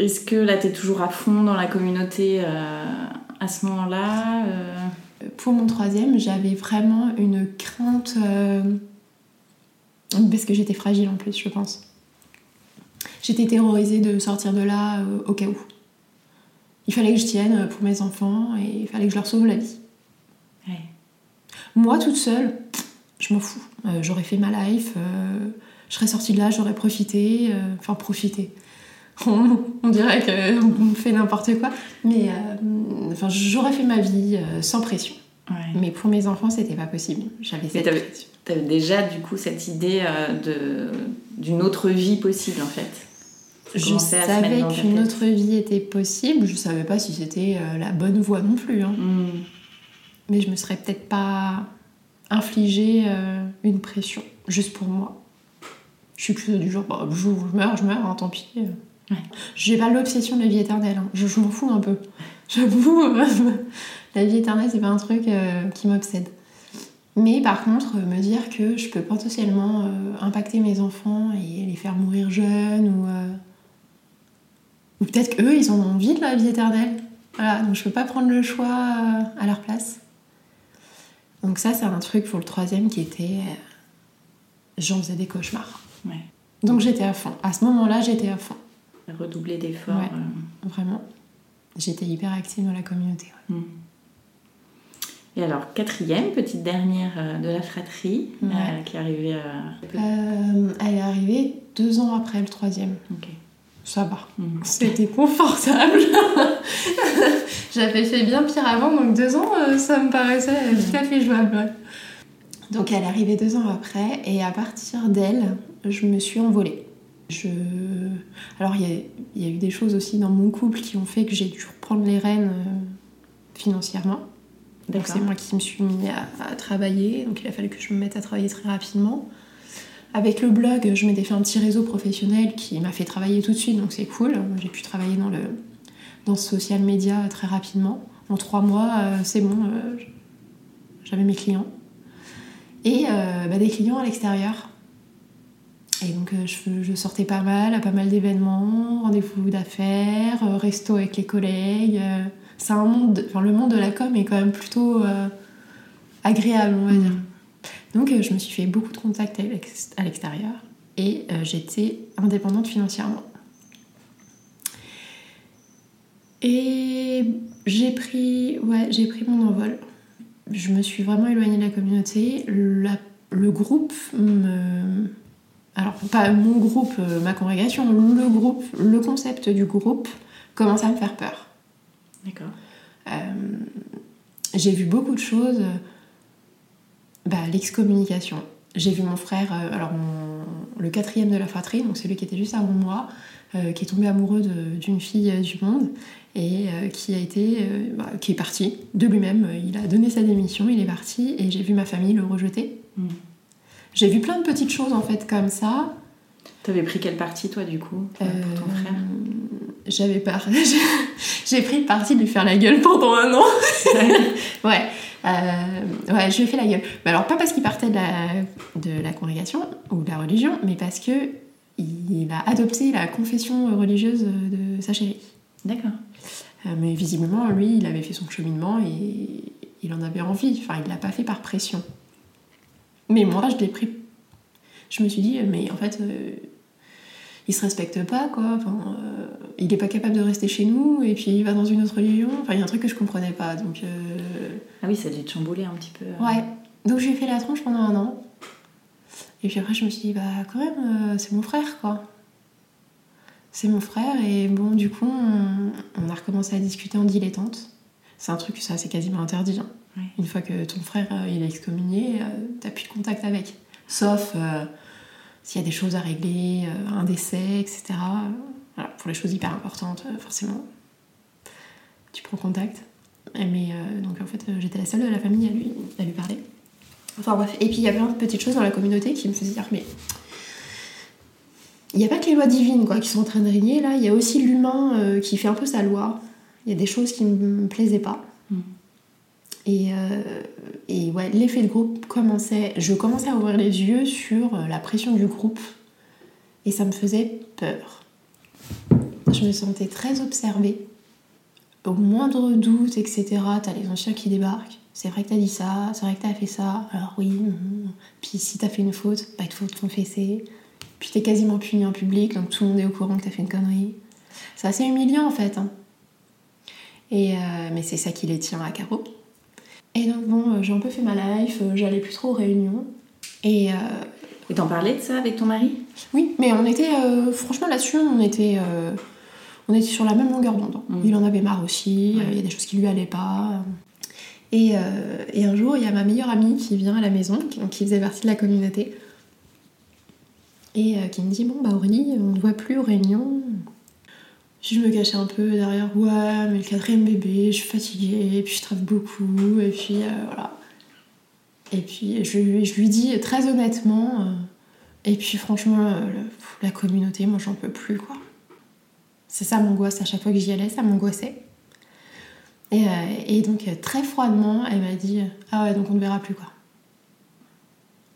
Est-ce que là, tu es toujours à fond dans la communauté euh, à ce moment-là euh, Pour mon troisième, j'avais vraiment une crainte euh, parce que j'étais fragile en plus, je pense. J'étais terrorisée de sortir de là euh, au cas où. Il fallait que je tienne pour mes enfants et il fallait que je leur sauve la vie. Ouais. Moi, toute seule, je m'en fous. Euh, j'aurais fait ma life, euh, je serais sortie de là, j'aurais profité. euh, Enfin, profité. On, on dirait qu'on fait n'importe quoi. Mais euh, enfin, j'aurais fait ma vie sans pression. Ouais. Mais pour mes enfants, c'était pas possible. J'avais Mais cette t'avais-. T'avais déjà du coup cette idée de d'une autre vie possible en fait. Je savais qu'une autre vie était possible. Je savais pas si c'était euh, la bonne voie non plus. hein. Hmm. Mais je me serais peut-être pas infligé euh, une pression juste pour moi. Je suis plutôt du genre, bah, je, je meurs, je meurs, hein, tant pis. Ouais. J'ai pas l'obsession de la vie éternelle. hein. Je, je m'en fous un peu. J'avoue, euh, la vie éternelle, c'est pas un truc euh, qui m'obsède. Mais par contre, euh, me dire que je peux potentiellement euh, impacter mes enfants et les faire mourir jeunes ou. Ou peut-être qu'eux, ils en ont envie de la vie éternelle. Voilà, donc je peux pas prendre le choix euh, à leur place. Donc ça, c'est un truc pour le troisième qui était... euh, J'en faisais des cauchemars. Ouais. Donc j'étais à fond. À ce moment-là, j'étais à fond. Redoubler d'efforts. Ouais. euh. Vraiment. J'étais hyper active dans la communauté. ouais. Et alors quatrième, petite dernière de la fratrie Ouais. euh, qui est arrivée. euh, Euh, elle est arrivée deux ans après le troisième. Ça va. Mhm. C'était confortable. J'avais fait bien pire avant, donc deux ans, euh, ça me paraissait tout à fait jouable. ouais. Donc elle est arrivée deux ans après, et à partir d'elle, je me suis envolée. Je... Alors il y, a- il y a eu des choses aussi dans mon couple qui ont fait que j'ai dû reprendre les rênes euh, financièrement. Donc c'est moi qui me suis mis à, à travailler, donc il a fallu que je me mette à travailler très rapidement. Avec le blog, je m'étais fait un petit réseau professionnel qui m'a fait travailler tout de suite, donc c'est cool. J'ai pu travailler dans le dans ce social media très rapidement. En trois mois, euh, c'est bon, euh, j'avais mes clients. Et euh, bah, des clients à l'extérieur. Et donc je, sortais pas mal à pas mal d'événements, rendez-vous d'affaires, resto avec les collègues. c'est un monde, enfin le monde de la com est quand même plutôt agréable, on va dire. Donc euh, je me suis fait beaucoup de contacts à l'ex- à l'extérieur et euh, j'étais indépendante financièrement. Et j'ai pris, ouais, j'ai pris mon envol. Je me suis vraiment éloignée de la communauté. La- le groupe me... Alors, pas mon groupe, euh, ma congrégation, le groupe, le concept du groupe commence à me faire peur. D'accord. Euh, j'ai vu beaucoup de choses. Bah, l'excommunication. J'ai vu mon frère, euh, alors mon- le quatrième de la fratrie, donc celui qui était juste avant moi, euh, qui est tombé amoureux d'une fille euh, du monde et euh, qui a été, bah, qui est parti de lui-même. Il a donné sa démission, il est parti et j'ai vu ma famille le rejeter. Mm. J'ai vu plein de petites choses en fait comme ça. T'avais pris quelle partie toi du coup pour pour ton frère? J'avais peur. J'ai pris le parti de lui faire la gueule pendant un an. ouais. Euh, ouais, je lui ai fait la gueule. Mais alors, pas parce qu'il partait de la, de la congrégation ou de la religion, mais parce que il a adopté la confession religieuse de sa chérie. D'accord. Euh, mais visiblement, lui, il avait fait son cheminement et il en avait envie. Enfin, il l'a pas fait par pression. Mais moi, je l'ai pris. Je me suis dit, mais en fait, euh, il se respecte pas, quoi. Enfin, euh, il est pas capable de rester chez nous et puis il va dans une autre religion. Enfin, il y a un truc que je comprenais pas. Donc, euh, Ah oui, ça a dû te chambouler un petit peu. euh. ouais. Donc, j'ai fait la tronche pendant un an. Et puis après, je me suis dit, bah, quand même, c'est mon frère, quoi. C'est mon frère, et bon, du coup, on, on a recommencé à discuter en dilettante. c'est un truc, ça c'est quasiment interdit. hein. Ouais. Une fois que ton frère il est excommunié, t'as plus de contact avec. Sauf s'il y a des choses à régler, euh, un décès, etc. Voilà, pour les choses hyper importantes, euh, forcément, tu prends contact. Mais euh, donc en fait, j'étais la seule de la famille à lui, à lui parler. Enfin bref, et puis il y a plein de petites choses dans la communauté qui me faisaient dire mais il n'y a pas que les lois divines qui sont en train de régner là, il y a aussi l'humain qui fait un peu sa loi. Il y a des choses qui ne me plaisaient pas. Mm. Et, euh, et ouais, l'effet de groupe commençait. Je commençais à ouvrir les yeux sur euh, la pression du groupe et ça me faisait peur. Je me sentais très observée. Au moindre doute, etc., t'as les anciens qui débarquent. C'est vrai que t'as dit ça, c'est vrai que t'as fait ça. Alors oui, mhm. puis si t'as fait une faute, bah, il te faut te. Puis t'es quasiment puni en public, donc tout le monde est au courant que t'as fait une connerie. C'est assez humiliant en fait. hein. Et, euh, mais c'est ça qui les tient à carreau. Et donc bon, euh, j'ai un peu fait ma life, euh, j'allais plus trop aux réunions. Et euh, Et t'en parlais de ça avec ton mari? Oui, mais on était, euh, franchement là-dessus, on était, euh, on était sur la même longueur d'onde. Mm. Il en avait marre aussi, Ouais. euh, il y a des choses qui lui allaient pas. Et, et un jour, il y a ma meilleure amie qui vient à la maison, qui, qui faisait partie de la communauté, et qui me dit Bon, bah Aurélie, on ne voit plus aux réunions. Puis je me cachais un peu derrière Ouais, mais le quatrième bébé, je suis fatiguée, et puis je travaille beaucoup, et puis euh, voilà. Et puis je, lui- je lui dis très honnêtement. euh, et puis franchement, euh, le- la communauté, moi j'en peux plus quoi. C'est ça m'angoisse à chaque fois que j'y allais, ça m'angoissait. Et, et donc très froidement, elle m'a dit Ah ouais, donc on ne verra plus quoi.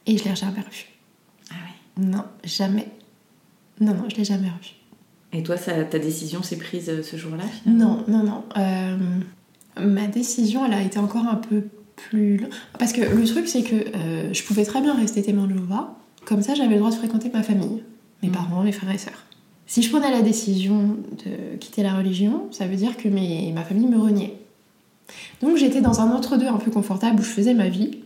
Et je l'ai jamais revu. Ah ouais. Non, jamais. Non, non, je l'ai jamais revu. Et toi, ça, ta décision s'est prise euh, ce jour-là finalement Non, non, non. Euh, ma décision, elle a été encore un peu plus. Parce que le truc, c'est que euh, je pouvais très bien rester témoin de Jéhovah. Comme ça, j'avais le droit de fréquenter ma famille, mes Mhm. parents, mes frères et sœurs. Si je prenais la décision de quitter la religion, ça veut dire que mes- ma famille me reniait. Donc j'étais dans un entre-deux un peu confortable où je faisais ma vie.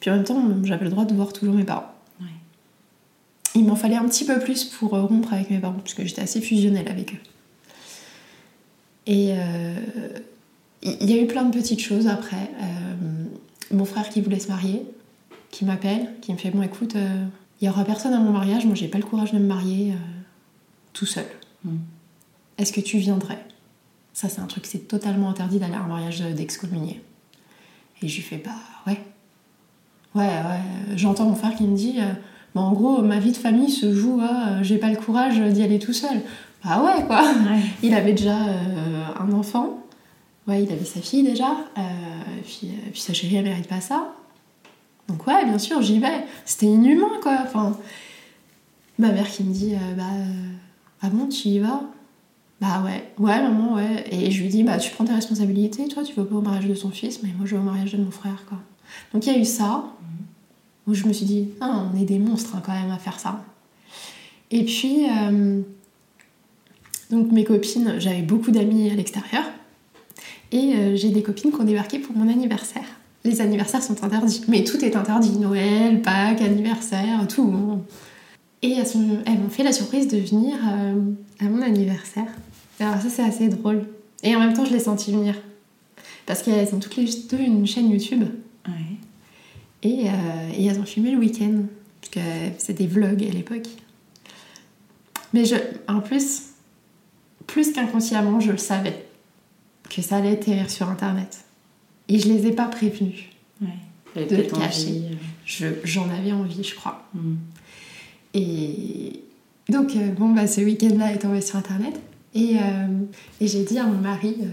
Puis en même temps, j'avais le droit de voir toujours mes parents. Il m'en fallait un petit peu plus pour euh, rompre avec mes parents, parce que j'étais assez fusionnelle avec eux. Et euh, il y a eu plein de petites choses après. Euh, mon frère qui voulait se marier, qui m'appelle, qui me fait Bon, écoute, euh, il y aura personne à mon mariage, moi j'ai pas le courage de me marier tout seul. Mm. Est-ce que tu viendrais? Ça, c'est un truc, c'est totalement interdit d'aller à un mariage d'excommunié. Et je lui fais Bah ouais. Ouais, ouais. J'entends mon frère qui me dit Bah, en gros, ma vie de famille se joue à euh, j'ai pas le courage d'y aller tout seul. Bah ouais, quoi Ouais. il avait déjà euh, un enfant. Ouais, il avait sa fille déjà. Euh, puis, puis sa chérie, elle mérite pas ça. Donc ouais, bien sûr, j'y vais. C'était inhumain, quoi. Enfin, ma mère qui me dit, bah, ah bon, tu y vas? Bah ouais, ouais, maman, ouais. Et je lui dis, bah, tu prends tes responsabilités, toi, tu vas pas au mariage de son fils, mais moi, je vais au mariage de mon frère, quoi. Donc il y a eu ça, où je me suis dit, ah, on est des monstres, hein, quand même, à faire ça. Et puis... euh, donc mes copines, j'avais beaucoup d'amis à l'extérieur. Et euh, j'ai des copines qui ont débarqué pour mon anniversaire. Les anniversaires sont interdits. Mais tout est interdit. Noël, Pâques, anniversaire, tout. Et elles, m'ont fait la surprise de venir euh, à mon anniversaire. Alors ça c'est assez drôle. Et en même temps je l'ai senti venir. Parce qu'elles ont toutes les deux une chaîne YouTube. Et, euh, et elles ont filmé le week-end. Parce que c'était des vlogs à l'époque. Mais je, en plus, plus qu'inconsciemment, je le savais que ça allait atterrir sur Internet. Et je les ai pas prévenus. Ouais. De le cacher. euh, Je- J'en avais envie, je crois. mm. Et donc, euh, bon, bah, ce week-end-là est tombé sur Internet. Et, euh, et j'ai dit à mon mari, euh,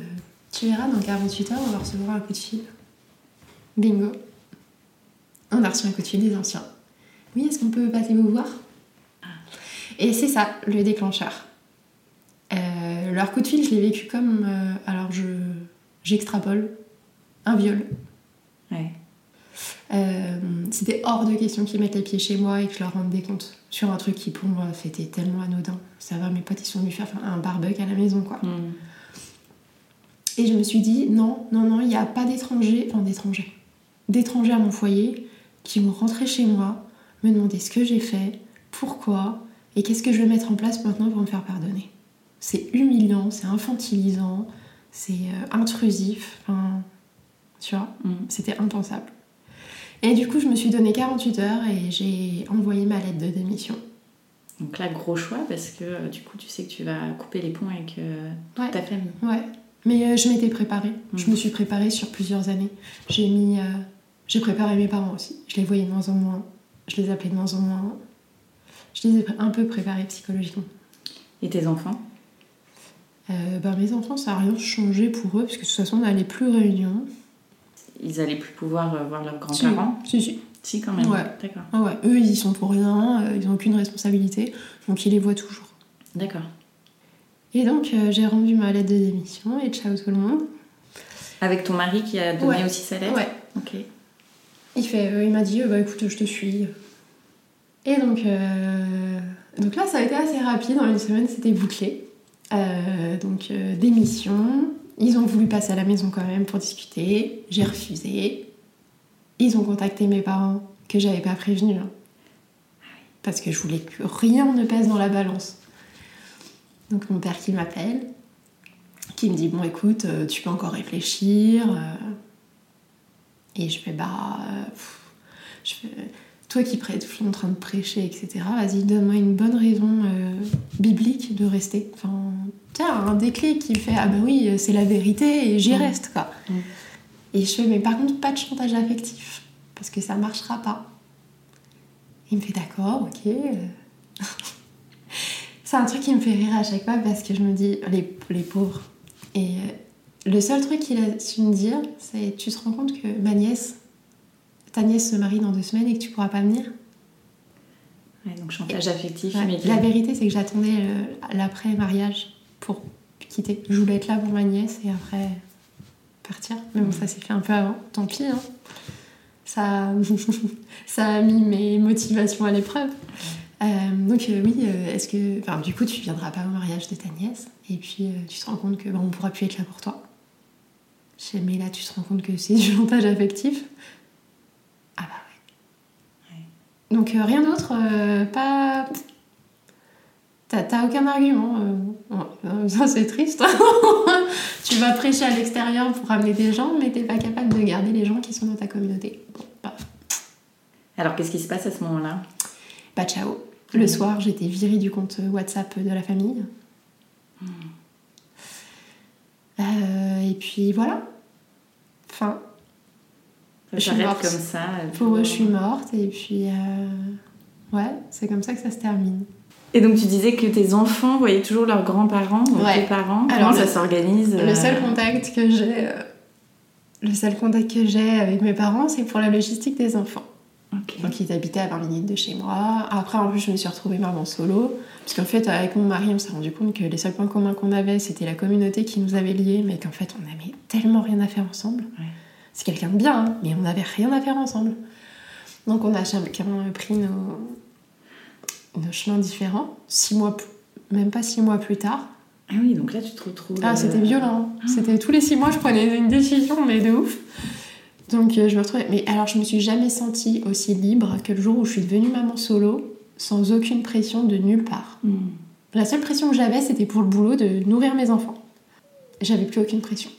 tu verras, dans 48 heures, on va recevoir un coup de fil. Bingo. On a reçu un coup de fil des anciens. Oui, est-ce qu'on peut passer vous voir? Et c'est ça, le déclencheur. Euh, leur coup de fil, je l'ai vécu comme... euh, alors, je j'extrapole. Un viol. Ouais. Euh, c'était hors de question qu'ils mettent les pieds chez moi et que je leur rende des comptes sur un truc qui pour moi était tellement anodin. Ça va, mes potes ils sont venus faire un barbecue à la maison quoi. Mm. Et je me suis dit non, non, non, il n'y a pas d'étrangers, enfin d'étrangers, d'étrangers à mon foyer qui vont rentrer chez moi, me demander ce que j'ai fait, pourquoi et qu'est-ce que je vais mettre en place maintenant pour me faire pardonner. C'est humiliant, c'est infantilisant, c'est euh, intrusif. Enfin, tu vois, Mm. c'était impensable. Et du coup, je me suis donné 48 heures et j'ai envoyé ma lettre de démission. Donc là, gros choix parce que euh, du coup, tu sais que tu vas couper les ponts avec euh, toute Ouais. ta famille. Ouais. Mais euh, je m'étais préparée. Je Mhm. me suis préparée sur plusieurs années. J'ai mis. J'ai préparé mes parents aussi. Je les voyais de moins en moins. Je les appelais de moins en moins. Je les ai un peu préparés psychologiquement. Et tes enfants? Euh, bah, mes enfants, ça n'a rien changé pour eux, parce que de toute façon, on n'allait plus réunion. Ils allaient plus pouvoir euh, voir leurs grands-parents? Si, si. Si, quand même. Ouais. D'accord. Ah ouais, eux, ils y sont pour rien, euh, ils n'ont aucune responsabilité, donc ils les voient toujours. D'accord. Et donc, euh, j'ai rendu ma lettre de démission et ciao tout le monde. Avec ton mari qui a donné Ouais. aussi sa lettre? Ouais. Ok. Il, fait, euh, il m'a dit, euh, bah écoute, je te suis. Et donc, euh, donc là, ça a été assez rapide. En une semaine, c'était bouclé. Donc, démission. Ils ont voulu passer à la maison quand même pour discuter. J'ai refusé. Ils ont contacté mes parents que j'avais pas prévenus. hein. Parce que je voulais que rien ne pèse dans la balance. Donc, mon père qui m'appelle, qui me dit Bon, écoute, tu peux encore réfléchir. Euh, et je fais, bah. euh, pff, je fais, toi qui prêtes, suis en train de prêcher, etc. Vas-y, donne-moi une bonne raison euh, biblique de rester. Enfin, tiens, un déclic qui fait, ah bah oui, c'est la vérité et j'y Mm. reste, quoi. Mm. Et je fais, mais par contre, pas de chantage affectif, parce que ça marchera pas. Il me fait, d'accord, ok. euh. c'est un truc qui me fait rire à chaque fois parce que je me dis, les, les pauvres. Et euh, le seul truc qu'il a su me dire, c'est tu te rends compte que ma nièce, ta nièce se marie dans deux semaines et que tu pourras pas venir? Ouais, donc chantage affectif Ouais. La vérité, c'est que j'attendais le- l'après-mariage pour quitter. Je voulais être là pour ma nièce et après partir. Mais bon, ça s'est fait un peu avant. Tant pis. hein. Ça, ça a mis mes motivations à l'épreuve. Euh, donc euh, oui, euh, est-ce que, enfin, du coup, tu viendras pas au mariage de ta nièce? Et puis euh, tu te rends compte que bah, on pourra plus être là pour toi. Je sais, mais là, tu te rends compte que c'est du chantage affectif. Ah bah ouais. Donc euh, rien d'autre, euh, pas. T'as aucun argument. euh, ça c'est triste. tu vas prêcher à l'extérieur pour ramener des gens, mais t'es pas capable de garder les gens qui sont dans ta communauté. Bon, bah, Alors, qu'est-ce qui se passe à ce moment-là? Bah ciao. Le soir, j'étais virée du compte WhatsApp de la famille. Euh, et puis voilà. Ça Je suis morte. comme ça. euh, pour eux, je suis morte. Et puis, euh, ouais, c'est comme ça que ça se termine. Et donc, tu disais que tes enfants voyaient toujours leurs grands-parents, donc Ouais. tes parents. Alors, Comment ça le- s'organise Le euh, seul contact que j'ai, euh, le seul contact que j'ai avec mes parents, c'est pour la logistique des enfants. Ok. Donc ils habitaient à 20 minutes de chez moi. Après, en plus, je me suis retrouvée maman solo. Parce qu'en fait, avec mon mari, on s'est rendu compte que les seuls points communs qu'on avait, c'était la communauté qui nous avait liés, mais qu'en fait, on n'avait tellement rien à faire ensemble. Ouais. C'est quelqu'un de bien, hein, mais on n'avait rien à faire ensemble. Donc on a chacun pris nos, nos chemins différents. Six mois, même pas six mois plus tard. Ah oui, donc là, tu te retrouves. Ah, euh, c'était violent. C'était tous les six mois, je prenais une décision, mais de ouf. Donc euh, je me retrouvais. Mais alors, je me suis jamais sentie aussi libre que le jour où je suis devenue maman solo, sans aucune pression de nulle part. hmm. La seule pression que j'avais, c'était pour le boulot de nourrir mes enfants. J'avais plus aucune pression.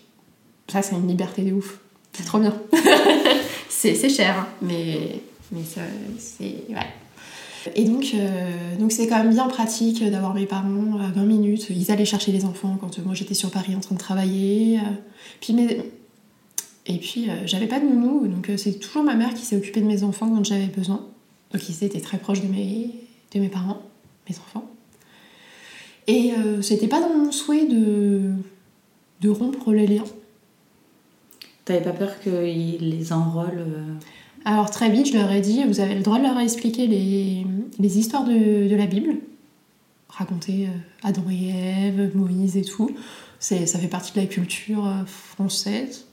Ça, c'est une liberté de ouf. C'est trop bien. c'est cher, hein, mais, mais ça, c'est. Ouais. Et donc, euh, donc c'est quand même bien pratique d'avoir mes parents à 20 minutes. Ils allaient chercher les enfants quand euh, moi j'étais sur Paris en train de travailler. euh. Puis mes- Et puis euh, j'avais pas de nounou, donc euh, c'est toujours ma mère qui s'est occupée de mes enfants quand j'avais besoin. Donc ils étaient très proches de mes, de mes parents, mes enfants. Et euh, c'était pas dans mon souhait de, de rompre les liens. T'avais pas peur qu'ils les enrôlent euh, Alors très vite, je leur ai dit, vous avez le droit de leur expliquer les, les histoires de, de la Bible, raconter Adam et Ève, Moïse et tout. Ça fait partie de la culture française.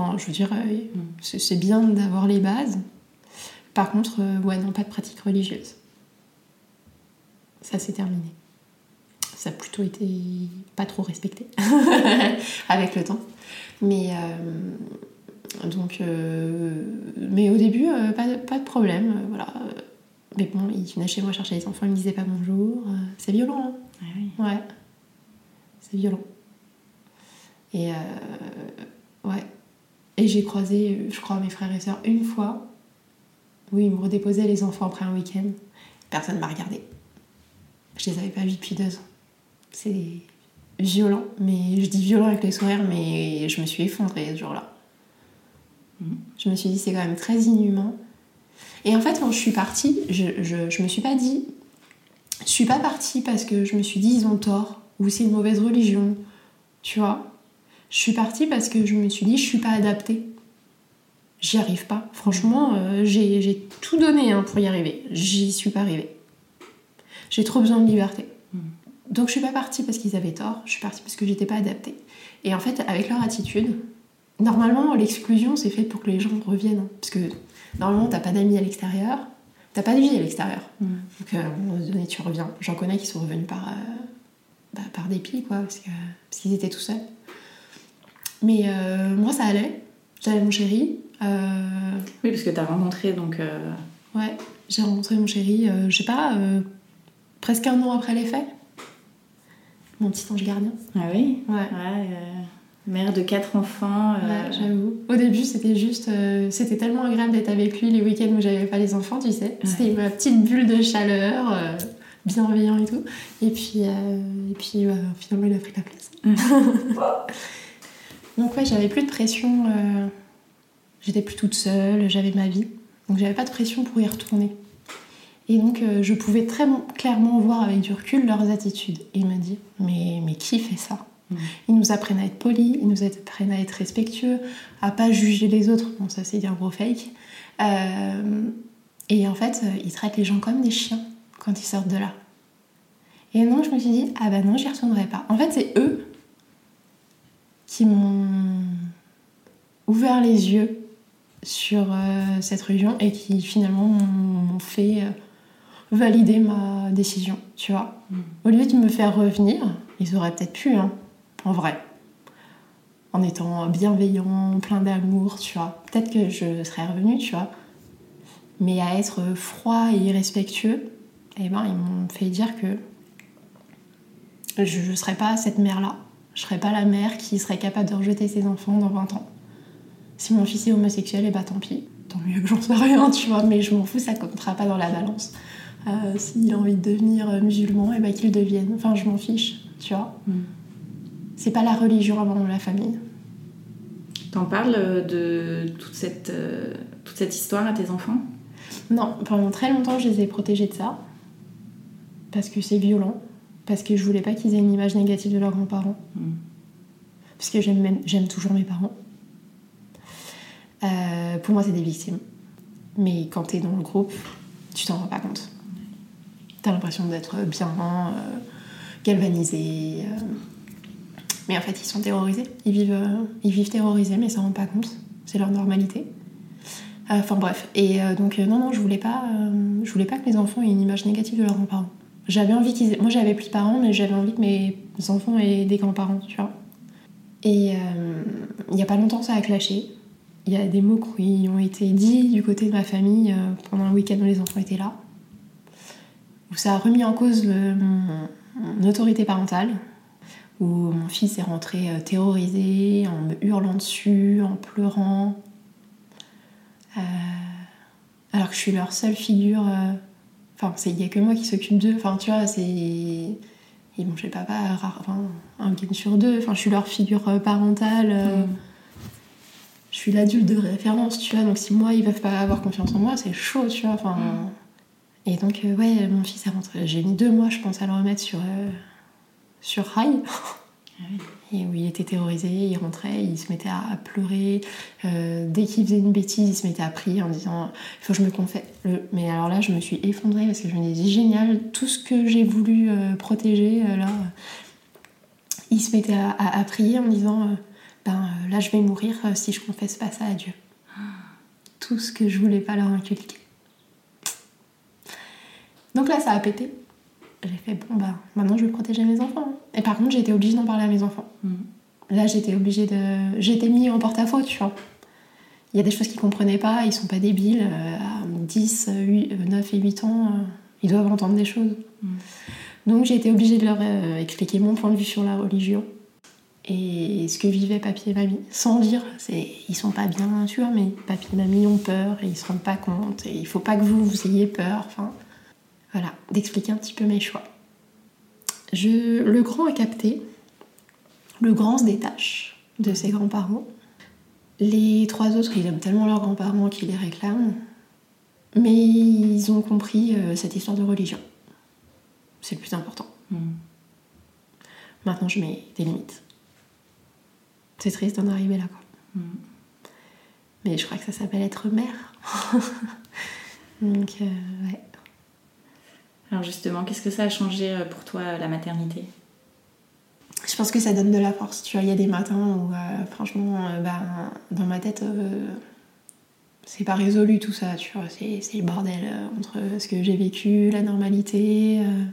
Enfin, je veux dire, euh, c'est, bien d'avoir les bases. Par contre, euh, ouais, non, pas de pratique religieuse. Ça, c'est terminé. Ça a plutôt été pas trop respecté avec le temps. Mais euh, donc, euh, mais au début, euh, pas, pas de problème, voilà. Mais bon, il venait chez moi chercher les enfants, il me disait pas bonjour. c'est violent, hein Ah. Ouais. C'est violent. Et ouais. Et j'ai croisé, je crois, mes frères et sœurs une fois où ils me redéposaient les enfants après un week-end. Personne ne m'a regardé. Je les avais pas vus depuis deux ans. C'est violent, mais je dis violent avec les sourires, mais je me suis effondrée ce jour-là. Je me suis dit, c'est quand même très inhumain. Et en fait, quand je suis partie, je, je, je me suis pas dit. Je suis pas partie parce que je me suis dit, ils ont tort, ou c'est une mauvaise religion, tu vois. Je suis partie parce que je me suis dit, je suis pas adaptée. J'y arrive pas. Franchement, euh, j'ai tout donné hein, pour y arriver. J'y suis pas arrivée. J'ai trop besoin de liberté. Mm. Donc je suis pas partie parce qu'ils avaient tort, je suis partie parce que j'étais pas adaptée. Et en fait, avec leur attitude, normalement, l'exclusion, c'est fait pour que les gens reviennent. Parce que normalement, t'as pas d'amis à l'extérieur, t'as pas de vie à l'extérieur. Mm. Donc euh, à un moment donné, tu reviens. J'en connais qui sont revenus par, euh, bah, par dépit, quoi, parce qu'ils parce qu'ils étaient tout seuls. Mais euh, moi, ça allait. J'avais mon chéri. Oui, parce que t'as rencontré, donc... Ouais, j'ai rencontré mon chéri, je sais pas, presque un an après les faits. Mon petit ange gardien. Ah oui? Ouais. ouais Mère de quatre enfants. Euh, j'avoue. Au début, c'était juste. Euh, c'était tellement agréable d'être avec lui les week-ends où j'avais pas les enfants, tu sais. C'était ma petite bulle de chaleur, euh, bienveillant et tout. Et puis, et puis finalement, il a pris la place. Donc, ouais, j'avais plus de pression. J'étais plus toute seule, j'avais ma vie. Donc, j'avais pas de pression pour y retourner. Et donc, je pouvais très clairement voir avec du recul leurs attitudes. Et il m'a dit Mais, mais qui fait ça? Ils nous apprennent à être polis, ils nous apprennent à être respectueux, à pas juger les autres. Bon, ça c'est un gros fake. Euh, et en fait, euh, ils traitent les gens comme des chiens quand ils sortent de là. Et donc je me suis dit, ah bah non, j'y retournerai pas. En fait, c'est eux qui m'ont ouvert les yeux sur euh, cette religion et qui finalement m'ont fait valider ma décision, tu vois. Mm. Au lieu de me faire revenir, ils auraient peut-être pu, hein, en vrai. En étant bienveillant, plein d'amour, tu vois. Peut-être que je serais revenue, tu vois. Mais à être froid et irrespectueux, eh ben, ils m'ont fait dire que je ne serais pas cette mère-là. Je serais pas la mère qui serait capable de rejeter ses enfants dans 20 ans. Si mon fils est homosexuel, et eh bah ben, tant pis. Tant mieux que j'en sais rien, tu vois, mais je m'en fous, ça comptera pas dans la balance. Euh, s'il a envie de devenir musulman, et eh ben qu'il devienne. Enfin, je m'en fiche, tu vois. Mm c'est pas la religion avant la famille. T'en parles de toute cette, euh, toute cette histoire à tes enfants? Non, pendant très longtemps, je les ai protégés de ça. Parce que c'est violent. Parce que je voulais pas qu'ils aient une image négative de leurs grands-parents. Hmm. Parce que j'aime toujours mes parents. Euh, pour moi, c'est des victimes. Mais quand t'es dans le groupe, tu t'en rends pas compte. T'as l'impression d'être bien euh, galvanisé. Mais en fait, ils sont terrorisés. Ils vivent, euh, ils vivent terrorisés, mais ça ne rend pas compte. C'est leur normalité. Euh, enfin bref. Et euh, donc, non, non, je voulais pas, je voulais pas que mes enfants aient une image négative de leurs grands-parents. J'avais envie qu'ils Moi, j'avais plus de parents, mais j'avais envie que mes enfants aient des grands-parents, tu vois. Et il n'y a pas longtemps, ça a clashé. Il y a des mots qui ont été dits du côté de ma famille pendant un week-end où les enfants étaient là. Où ça a remis en cause mon autorité parentale, où mon fils est rentré euh, terrorisé, en me hurlant dessus, en pleurant. Euh, alors que je suis leur seule figure. Euh, enfin, il n'y a que moi qui s'occupe d'eux. Enfin, tu vois, c'est. Ils vont chez papa enfin, un week sur deux. Enfin, je suis leur figure parentale. Mm. Je suis l'adulte de référence, tu vois. Donc, si moi, ils peuvent pas avoir confiance en moi, c'est chaud, tu vois. Enfin. Mm. Et donc, ouais, mon fils rentré. J'ai mis deux mois, je pense, à le remettre sur sur Rail. Ah et où il était terrorisé, il rentrait, il se mettait à, pleurer. Euh, dès qu'il faisait une bêtise, il se mettait à prier en disant Il faut que je me confesse. Mais alors là, je me suis effondrée parce que je me disais Génial, tout ce que j'ai voulu euh, protéger, euh. Il se mettait à, prier en disant Ben là, je vais mourir si je confesse pas ça à Dieu. Tout ce que je voulais pas leur inculquer. Donc là, ça a pété j'ai fait bon bah maintenant je vais protéger mes enfants. Et par contre j'étais obligée d'en parler à mes enfants. Mm. Là j'étais obligée de. J'étais mis en porte-à-faux, tu vois. Il y a des choses qu'ils comprenaient pas, ils sont pas débiles. Euh, à 10, 8, 9 et 8 ans, euh, ils doivent entendre des choses. Mm. Donc j'ai été obligée de leur euh, expliquer mon point de vue sur la religion. et ce que vivaient papy et mamie, sans dire, c'est, ils sont pas bien, tu vois, mais papy et mamie ont peur et ils se rendent pas compte et il faut pas que vous, vous ayez peur, enfin, voilà, d'expliquer un petit peu mes choix. Je, le grand a capté, le grand se détache de ses grands-parents. Les trois autres, ils aiment tellement leurs grands-parents qu'ils les réclament, mais ils ont compris euh, cette histoire de religion. C'est le plus important. Mm. Maintenant, je mets des limites. C'est triste d'en arriver là, quoi. Mm. Mais je crois que ça s'appelle être mère. Donc, euh, ouais. Alors justement, qu'est-ce que ça a changé euh, pour toi, la maternité? Je pense que ça donne de la force. Tu vois, il y a des matins où, euh, franchement, euh, bah, dans ma tête, euh, c'est pas résolu tout ça. Tu vois, c'est c'est le bordel euh, entre ce que j'ai vécu, la normalité. euh,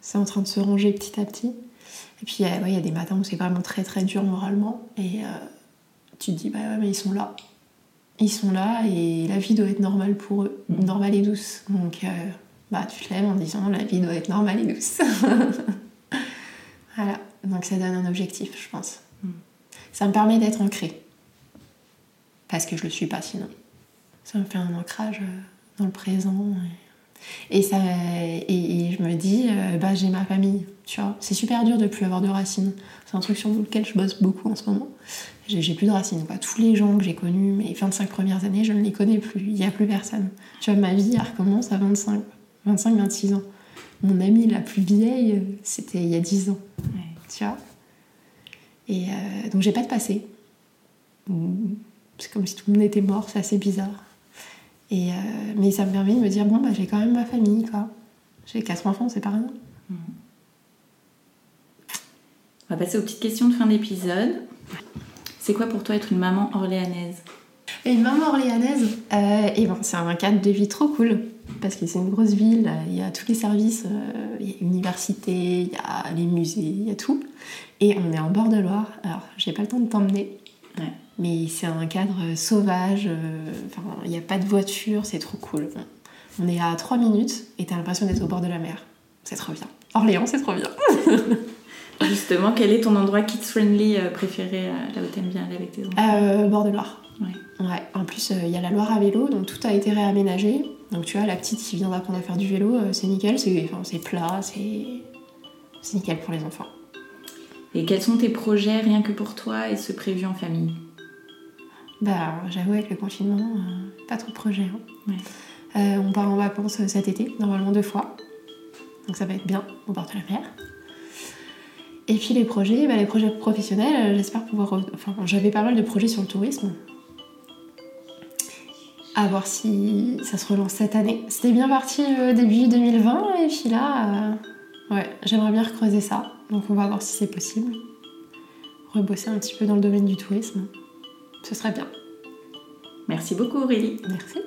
c'est en train de se ranger petit à petit. Et puis, euh, ouais, il y a des matins où c'est vraiment très très dur moralement. Et euh, tu te dis, bah ouais, mais ils sont là. Ils sont là et la vie doit être normale pour eux, normale et douce. Donc, euh, bah, tu te lèves en disant, la vie doit être normale et douce. Voilà, donc ça donne un objectif, je pense. Ça me permet d'être ancrée. Parce que je le suis pas sinon. Ça me fait un ancrage euh, dans le présent. Et, ça, et, et je me dis, euh, bah, j'ai ma famille, tu vois. C'est super dur de plus avoir de racines. C'est un truc sur lequel je bosse beaucoup en ce moment. J'ai j'ai plus de racines. Quoi. Tous les gens que j'ai connus, mes 25 premières années, je ne les connais plus. Il n'y a plus personne. Tu vois, ma vie, elle recommence à 25, 25 26 ans. Mon amie la plus vieille, c'était il y a 10 ans Ouais. tu vois? Et euh, donc j'ai pas de passé. C'est comme si tout le monde était mort, c'est assez bizarre. Et euh, mais ça me permet de me dire bon bah j'ai quand même ma famille quoi. J'ai quatre enfants, c'est pas rien. On va passer aux petites questions de fin d'épisode. C'est quoi pour toi être une maman orléanaise? Et une maman orléanaise, euh, et bon c'est un cadre de vie trop cool parce que c'est une grosse ville, il y a tous les services, euh, il y a l'université, il y a les musées, il y a tout. Et on est en bord de Loire. Alors j'ai pas le temps de t'emmener, Ouais. Mais c'est un cadre euh, sauvage, enfin, il n'y a pas de voiture, c'est trop cool. On est à 3 minutes et t'as l'impression d'être au bord de la mer. C'est trop bien. Orléans, c'est trop bien. Justement, quel est ton endroit kids-friendly euh, préféré, là où t'aimes bien aller avec tes enfants? Euh, bord de Loire. Ouais. Ouais. En plus, euh, il y a la Loire à vélo, donc tout a été réaménagé. Donc tu vois, la petite qui vient d'apprendre à faire du vélo, euh, c'est nickel, c'est enfin, plat, c'est nickel pour les enfants. Et quels sont tes projets rien que pour toi et ceux prévus en famille? Bah, j'avoue, avec le confinement, euh, pas trop de projets. hein. Ouais. Euh, on part en vacances euh, cet été, normalement deux fois. Donc ça va être bien, au bord de la mer. Et puis les projets, bah, les projets professionnels, euh, j'espère pouvoir. Enfin, j'avais pas mal de projets sur le tourisme. À voir si ça se relance cette année. C'était bien parti euh, début 2020, et puis là, euh, ouais, j'aimerais bien recreuser ça. Donc on va voir si c'est possible. Rebosser un petit peu dans le domaine du tourisme. Ce serait bien. Merci beaucoup Aurélie. Merci.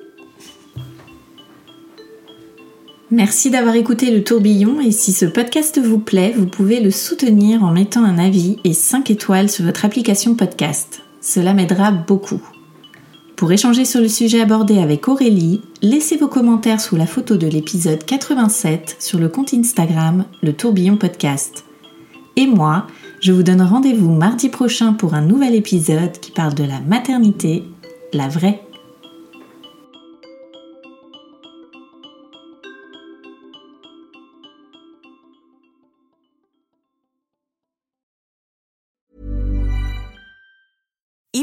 Merci d'avoir écouté le tourbillon et si ce podcast vous plaît, vous pouvez le soutenir en mettant un avis et 5 étoiles sur votre application podcast. Cela m'aidera beaucoup. Pour échanger sur le sujet abordé avec Aurélie, laissez vos commentaires sous la photo de l'épisode 87 sur le compte Instagram Le Tourbillon Podcast. Et moi, je vous donne rendez-vous mardi prochain pour un nouvel épisode qui parle de la maternité, la vraie.